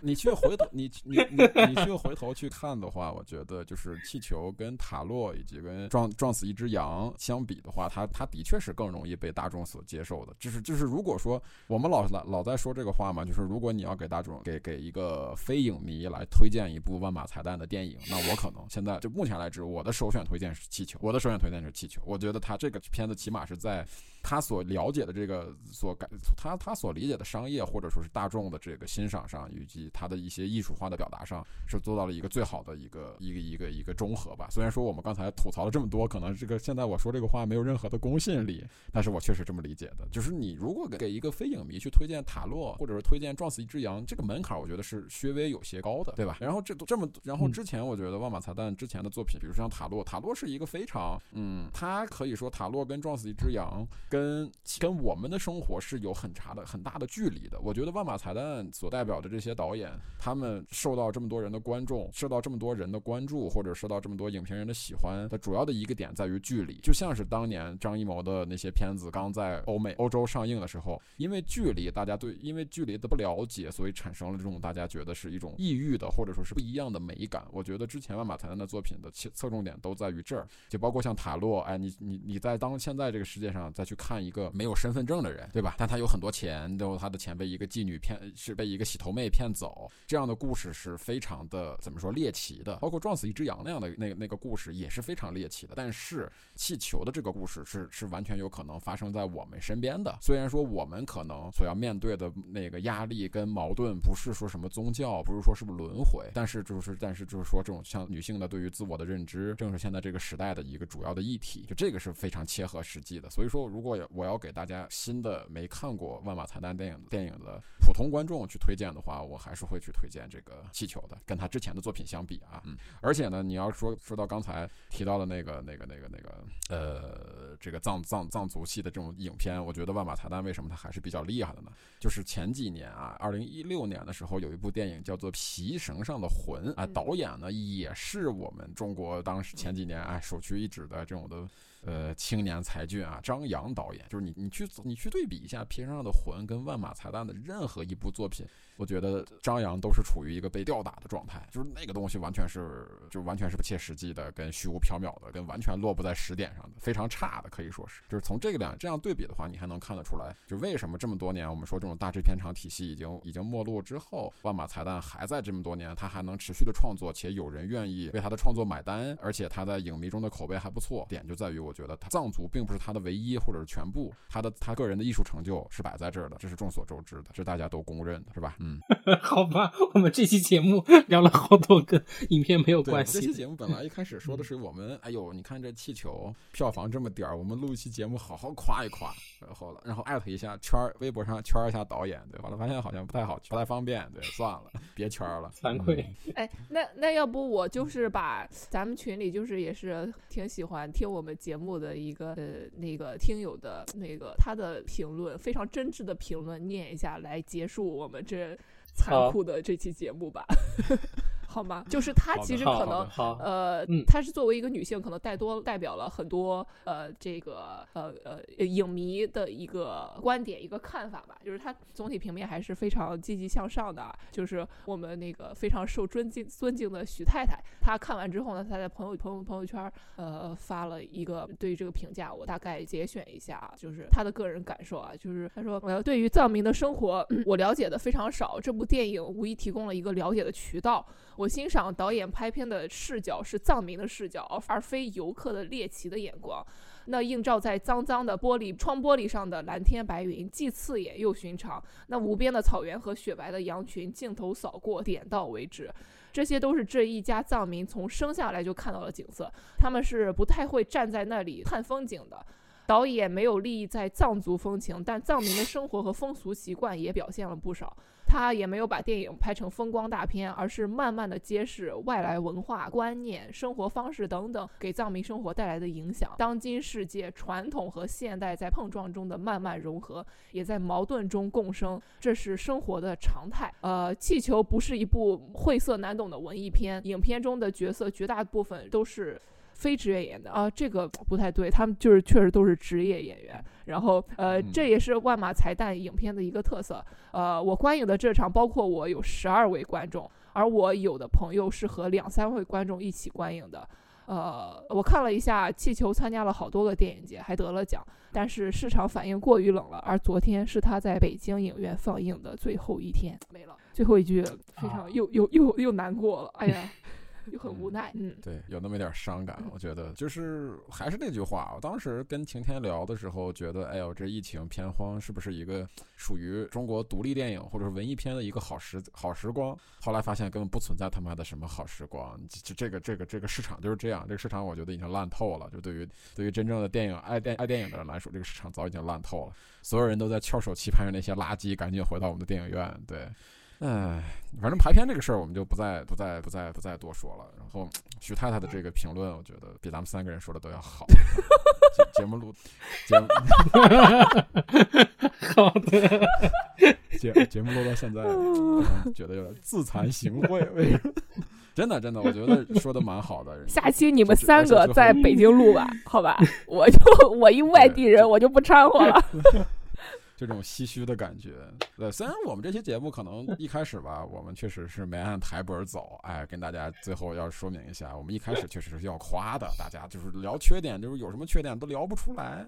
你去回头，你你你你去回头去看的话，我觉得就是气球跟塔洛以及跟撞撞死一只羊相比的话，它它的确是更容易被大众所接受的。就是就是如果说我们老老老在说这个话嘛，就是如果你要给大众给给一个非影迷来推荐一部万马彩蛋的电影，那我可能现在就目前来之，我的首选推荐是气球，我的首选推荐是气球。我觉得它这个片子起码是在。他所了解的这个所感，他他所理解的商业或者说是大众的这个欣赏上，以及他的一些艺术化的表达上，是做到了一个最好的一个一个一个一个中和吧。虽然说我们刚才吐槽了这么多，可能这个现在我说这个话没有任何的公信力，但是我确实这么理解的。就是你如果给一个非影迷去推荐塔洛，或者是推荐撞死一只羊，这个门槛我觉得是稍微有些高的，对吧？然后这这么，然后之前我觉得万马彩蛋之前的作品，比如说像塔洛，塔洛是一个非常，嗯，他可以说塔洛跟撞死一只羊跟跟我们的生活是有很长的、很大的距离的。我觉得万马彩蛋所代表的这些导演，他们受到这么多人的观众、受到这么多人的关注，或者受到这么多影评人的喜欢的主要的一个点在于距离。就像是当年张艺谋的那些片子刚在欧美、欧洲上映的时候，因为距离，大家对因为距离的不了解，所以产生了这种大家觉得是一种异域的，或者说是不一样的美感。我觉得之前万马彩蛋的作品的侧侧重点都在于这儿，就包括像塔洛，哎，你你你在当现在这个世界上再去看一个没有身份证的人，对吧？但他有很多钱，最后他的钱被一个妓女骗，是被一个洗头妹骗走，这样的故事是非常的怎么说猎奇的。包括撞死一只羊那样的那那个故事也是非常猎奇的。但是气球的这个故事是是完全有可能发生在我们身边的。虽然说我们可能所要面对的那个压力跟矛盾不是说什么宗教，不是说是不是轮回，但是就是但是就是说这种像女性的对于自我的认知，正是现在这个时代的一个主要的议题。就这个是非常切合实际的。所以说，如果我要给大家新的没看过万马彩蛋电影电影的普通观众去推荐的话，我还会去推荐这个气球的。跟他之前的作品相比啊，嗯，而且呢，你要说说到刚才提到的那个那个那个那个呃，这个藏藏藏族系的这种影片，我觉得万马彩蛋为什么它还是比较厉害的呢？就是前几年啊，二零一六年的时候有一部电影叫做《皮绳上的魂》啊，导演呢也是我们中国当时前几年啊首屈一指的这种的。呃，青年才俊啊，张扬导演，就是你，你去你去对比一下《皮绳上的魂》跟《万马才旦》的任何一部作品，我觉得张扬都是处于一个被吊打的状态，就是那个东西完全是就完全是不切实际的，跟虚无缥缈的，跟完全落不在实点上的，非常差的可以说是。就是从这个两这样对比的话，你还能看得出来，就为什么这么多年我们说这种大制片厂体系已经已经没落之后，万马才旦还在这么多年，他还能持续的创作，且有人愿意为他的创作买单，而且他在影迷中的口碑还不错。点就在于，我觉得他藏族并不是他的唯一或者是全部，他的他个人的艺术成就是摆在这儿的，这是众所周知的，这大家都公认的，是吧？<laughs> 好吧，我们这期节目聊了好多跟影片没有关系。这期节目本来一开始说的是我们，哎呦，你看这气球票房这么点儿，我们录一期节目好好夸一夸，然后了，然后艾特一下圈儿，微博上圈一下导演，对，完了发现好像不太好，不太方便，对，算了，别圈了，<laughs> 惭愧。哎，那那要不我就是把咱们群里就是也是挺喜欢听我们节目的一个呃那个听友的那个他的评论，非常真挚的评论念一下来结束我们这残酷的这期节目吧。好吗？就是她其实可能，呃，她是作为一个女性，可能带多代表了很多呃这个呃呃影迷的一个观点一个看法吧。就是她总体平面还是非常积极向上的。就是我们那个非常受尊敬尊敬的徐太太，她看完之后呢，她在朋友朋友朋友圈呃发了一个对于这个评价，我大概节选一下，就是她的个人感受啊，就是她说，呃，对于藏民的生活，<clears throat> 我了解的非常少，这部电影无疑提供了一个了解的渠道。我欣赏导演拍片的视角是藏民的视角，而非游客的猎奇的眼光。那映照在脏脏的玻璃窗玻璃上的蓝天白云，既刺眼又寻常。那无边的草原和雪白的羊群，镜头扫过，点到为止。这些都是这一家藏民从生下来就看到的景色。他们是不太会站在那里看风景的。导演没有利益在藏族风情，但藏民的生活和风俗习惯也表现了不少。他也没有把电影拍成风光大片，而是慢慢的揭示外来文化观念、生活方式等等给藏民生活带来的影响。当今世界传统和现代在碰撞中的慢慢融合，也在矛盾中共生，这是生活的常态。呃，气球不是一部晦涩难懂的文艺片，影片中的角色绝大部分都是。非职业演员的啊，这个不太对，他们就是确实都是职业演员。然后，呃，这也是万马才旦影片的一个特色。呃，我观影的这场，包括我有十二位观众，而我有的朋友是和两三位观众一起观影的。呃，我看了一下，气球参加了好多个电影节，还得了奖，但是市场反应过于冷了。而昨天是他在北京影院放映的最后一天，没了。最后一句非常又又又又难过了，哎呀。<laughs> 就很无奈，嗯，对，有那么一点伤感。我觉得就是还是那句话，我当时跟晴天聊的时候，觉得，哎呦，这疫情片荒是不是一个属于中国独立电影或者是文艺片的一个好时好时光？后来发现根本不存在他妈的什么好时光，这这个这个这个市场就是这样，这个市场我觉得已经烂透了。就对于对于真正的电影爱电爱电影的人来说，这个市场早已经烂透了。所有人都在翘首期盼着那些垃圾赶紧回到我们的电影院，对。哎，反正排片这个事儿，我们就不再不再不再不再多说了。然后徐太太的这个评论，我觉得比咱们三个人说的都要好。节目录节目 <laughs> 好的，节节目录到现在，觉得有点自惭形秽。为什么？真的真的，我觉得说的蛮好的。<laughs> 下期你们三个在北京录吧，好吧？我就我一外地人，我就不掺和了。<laughs> 这种唏嘘的感觉，对，虽然我们这期节目可能一开始吧，<laughs> 我们确实是没按台本走，哎，跟大家最后要说明一下，我们一开始确实是要夸的，大家就是聊缺点，就是有什么缺点都聊不出来。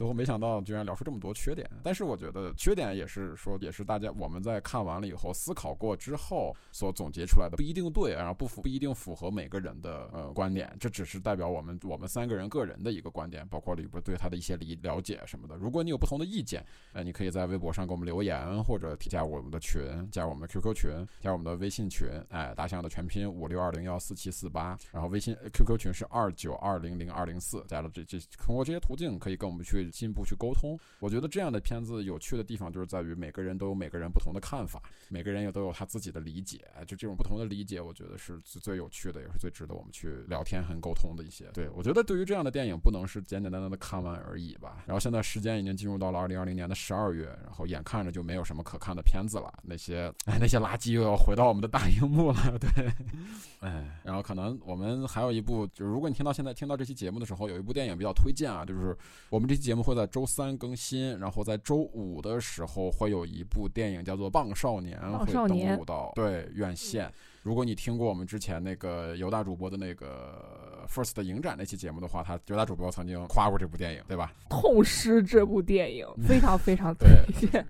最后没想到居然聊出这么多缺点，但是我觉得缺点也是说，也是大家我们在看完了以后思考过之后所总结出来的，不一定对，然后不符不一定符合每个人的呃观点，这只是代表我们我们三个人个人的一个观点，包括里边对他的一些理了解什么的。如果你有不同的意见，呃，你可以在微博上给我们留言，或者加我们的群，加我们的 QQ 群，加我们的微信群，哎，大象的全拼五六二零幺四七四八，然后微信 QQ 群是二九二零零二零四，加了这这通过这些途径可以跟我们去。进一步去沟通，我觉得这样的片子有趣的地方就是在于每个人都有每个人不同的看法，每个人也都有他自己的理解，就这种不同的理解，我觉得是最最有趣的，也是最值得我们去聊天和沟通的一些。对我觉得对于这样的电影，不能是简简单单的看完而已吧。然后现在时间已经进入到了二零二零年的十二月，然后眼看着就没有什么可看的片子了，那些哎 <laughs> 那些垃圾又要回到我们的大荧幕了，<laughs> 对，哎，然后可能我们还有一部，就是如果你听到现在听到这期节目的时候，有一部电影比较推荐啊，就是我们这期节。目会在周三更新，然后在周五的时候会有一部电影叫做《棒少年》会登少年陆到对院线。如果你听过我们之前那个犹大主播的那个 First 的影展那期节目的话，他犹大主播曾经夸过这部电影，对吧？痛失这部电影，非常非常推荐。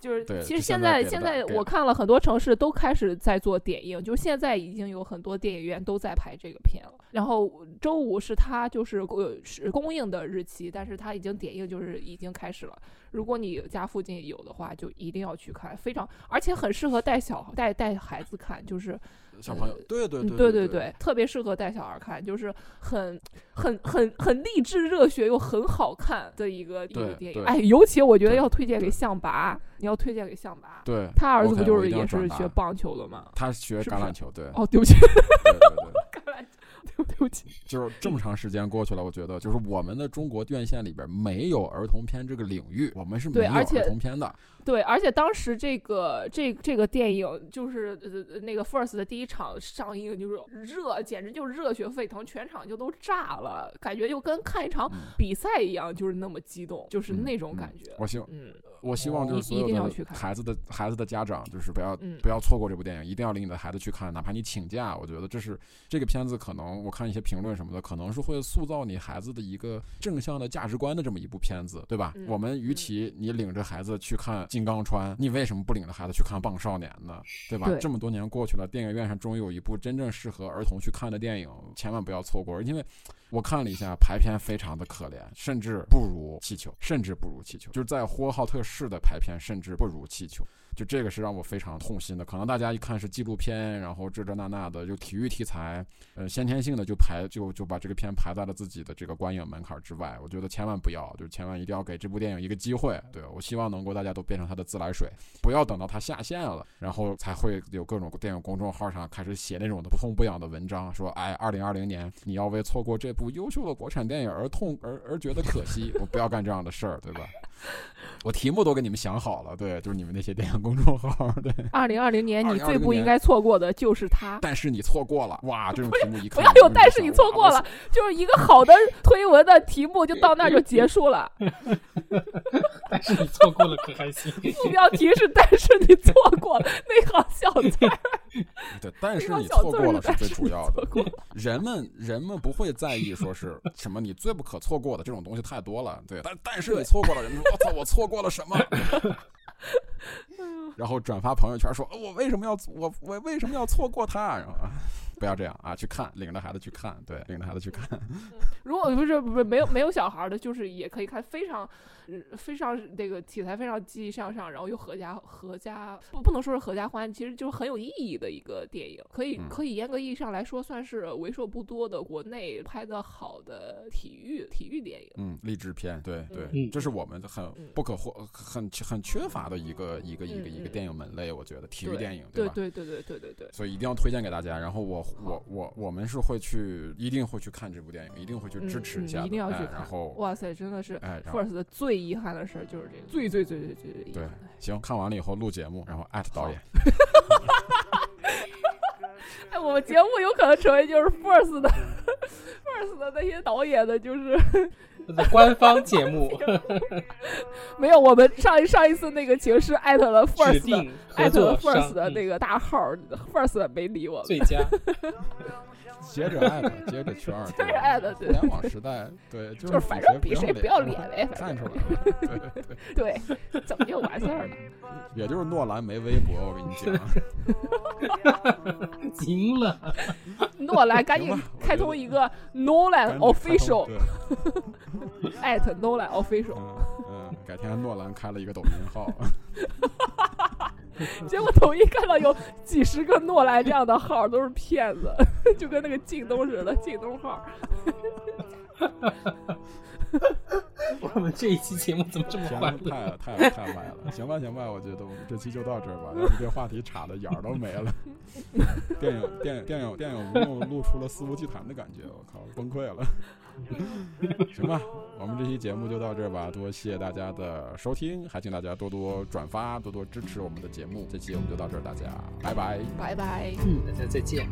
就是其实现在现在我看了很多城市都开始在做点映，就现在已经有很多电影院都在拍这个片了。然后周五是它就是呃是公映的日期，但是它已经点映就是已经开始了。如果你家附近有的话，就一定要去看，非常而且很适合带小带带孩子看，就是小朋友，对对嗯对对对对，特别适合带小孩看，就是很很很很励志、热血又很好看的一个一个。电影哎，尤其我觉得要推荐给对象拔，你要推荐给象拔。对，他儿子不就是也是学棒球的吗？他学橄榄球，对，<laughs> 哦，对不起，对对对。橄榄球，对对不起。就是这么长时间过去了，我觉得就是我们的中国院线里边没有儿童片这个领域，我们是没有儿童片的。对，而且当时这个这这个电影就是呃那个 First 的第一场上映就是热，简直就是热血沸腾，全场就都炸了，感觉就跟看一场嗯比赛一样，就是那么激动，就是嗯那种嗯感觉。我希望嗯，我希望就是一一所有的定要去看孩子的孩子的家长，就是不要、嗯不要错过这部电影，一定要领你的孩子去看，哪怕你请假，我觉得这是这个片子可能我看一些评论什么的，可能是会塑造你孩子的一个正向的价值观的这么一部片子，对吧？嗯我们与其你领着孩子去看《金刚川》，你为什么不领着孩子去看《棒少年》呢？对吧？对这么多年过去了，电影院上终于有一部真正适合儿童去看的电影，千万不要错过，因为。我看了一下排片，非常的可怜，甚至不如气球，甚至不如气球。就是在呼和浩特市的排片，甚至不如气球。就这个是让我非常痛心的。可能大家一看是纪录片，然后这这那那的，就体育题材，呃，先天性的就排就就把这个片排在了自己的这个观影门槛之外。我觉得千万不要，就是千万一定要给这部电影一个机会。对我希望能够大家都变成它的自来水，不要等到它下线了，然后才会有各种电影公众号上开始写那种的不痛不痒的文章，说哎，二零二零年你要为错过这部优秀的国产电影而痛而而觉得可惜。我不要干这样的事儿，对吧？<laughs> 我题目都给你们想好了，对，就是你们那些电影公众号，对。二零二零年你最不应该错过的就是他。但是你错过了，哇，这种题目一看不要有但是你错过了，就是一个好的推文的题目就到那儿就结束了。<laughs> 但是你错过了可还行？副标题是“但是你错过了”那行小字儿，<laughs> 对，但是你 <laughs> 错过了是最主要的人们人们不会在意说是什么你最不可错过的这种东西太多了，对，但但是你错过了，人们说我操，我错过了什么？<laughs> 然后转发朋友圈说，呃我为什么要我我为什么要错过他？然后啊，不要这样啊，去看，领着孩子去看，对，领着孩子去看。<laughs> 如果不是不是没有没有小孩儿的，就是也可以看，非常呃非常这个题材非常积极向上，然后又合家合家不不能说是合家欢，其实就是很有意义的一个电影，可以嗯可以严格意义上来说，算是为数不多的国内拍的好的体育体育电影。嗯，励志片，对对，嗯这是我们很嗯不可或很很缺乏的一个一个一个一个电影门类，我觉得体育电影，吧？对对对对对对对，所以一定要推荐给大家。然后我我我我们是会去，一定会去看这部电影，一定会去支持一下、嗯嗯一定要去。然后哇塞，真的是哎，First 的最遗憾的事儿就是这个，最最最最最最遗对憾对。行，看完了以后录节目，然后艾特导演。<laughs> 哎，我们节目有可能成为就是 First 的 <laughs> First 的那些导演的，就是的官方节目。<laughs> 没有我们上一上一次那个情是艾特了 First 艾特了 First 的那个大号儿，First 没理我们，最佳。<laughs> 接着艾特，接着圈儿，<laughs> 接着艾特对互联网时代，对，就就是反正比谁不要脸呗，反正看出来了，对对对，怎么就完事儿了？<laughs> 也就是诺兰没微博，我跟你讲，<laughs> 赢了，诺兰赶紧开通一个 Nolan Official 对。艾特 Nolan Official，嗯嗯，改天诺兰开了一个抖音号，<laughs> 结果统一看到有几十个诺兰这样的号都是骗子，<laughs> 就跟那个靳东似的，靳东号。<laughs> 我们这一期节目怎么这么天欢，乐？太太太坏了。行吧，行吧，我觉得我们这期就到这儿吧，要不这话题岔的眼儿都没了。电影电影电影电影露出了肆无忌惮的感觉，我靠，崩溃了。<laughs> 行吧，我们这期节目就到这儿吧，多谢大家的收听，还请大家多多转发，多多支持我们的节目。这期我们就到这儿，大家拜拜。拜拜。嗯，大家再见。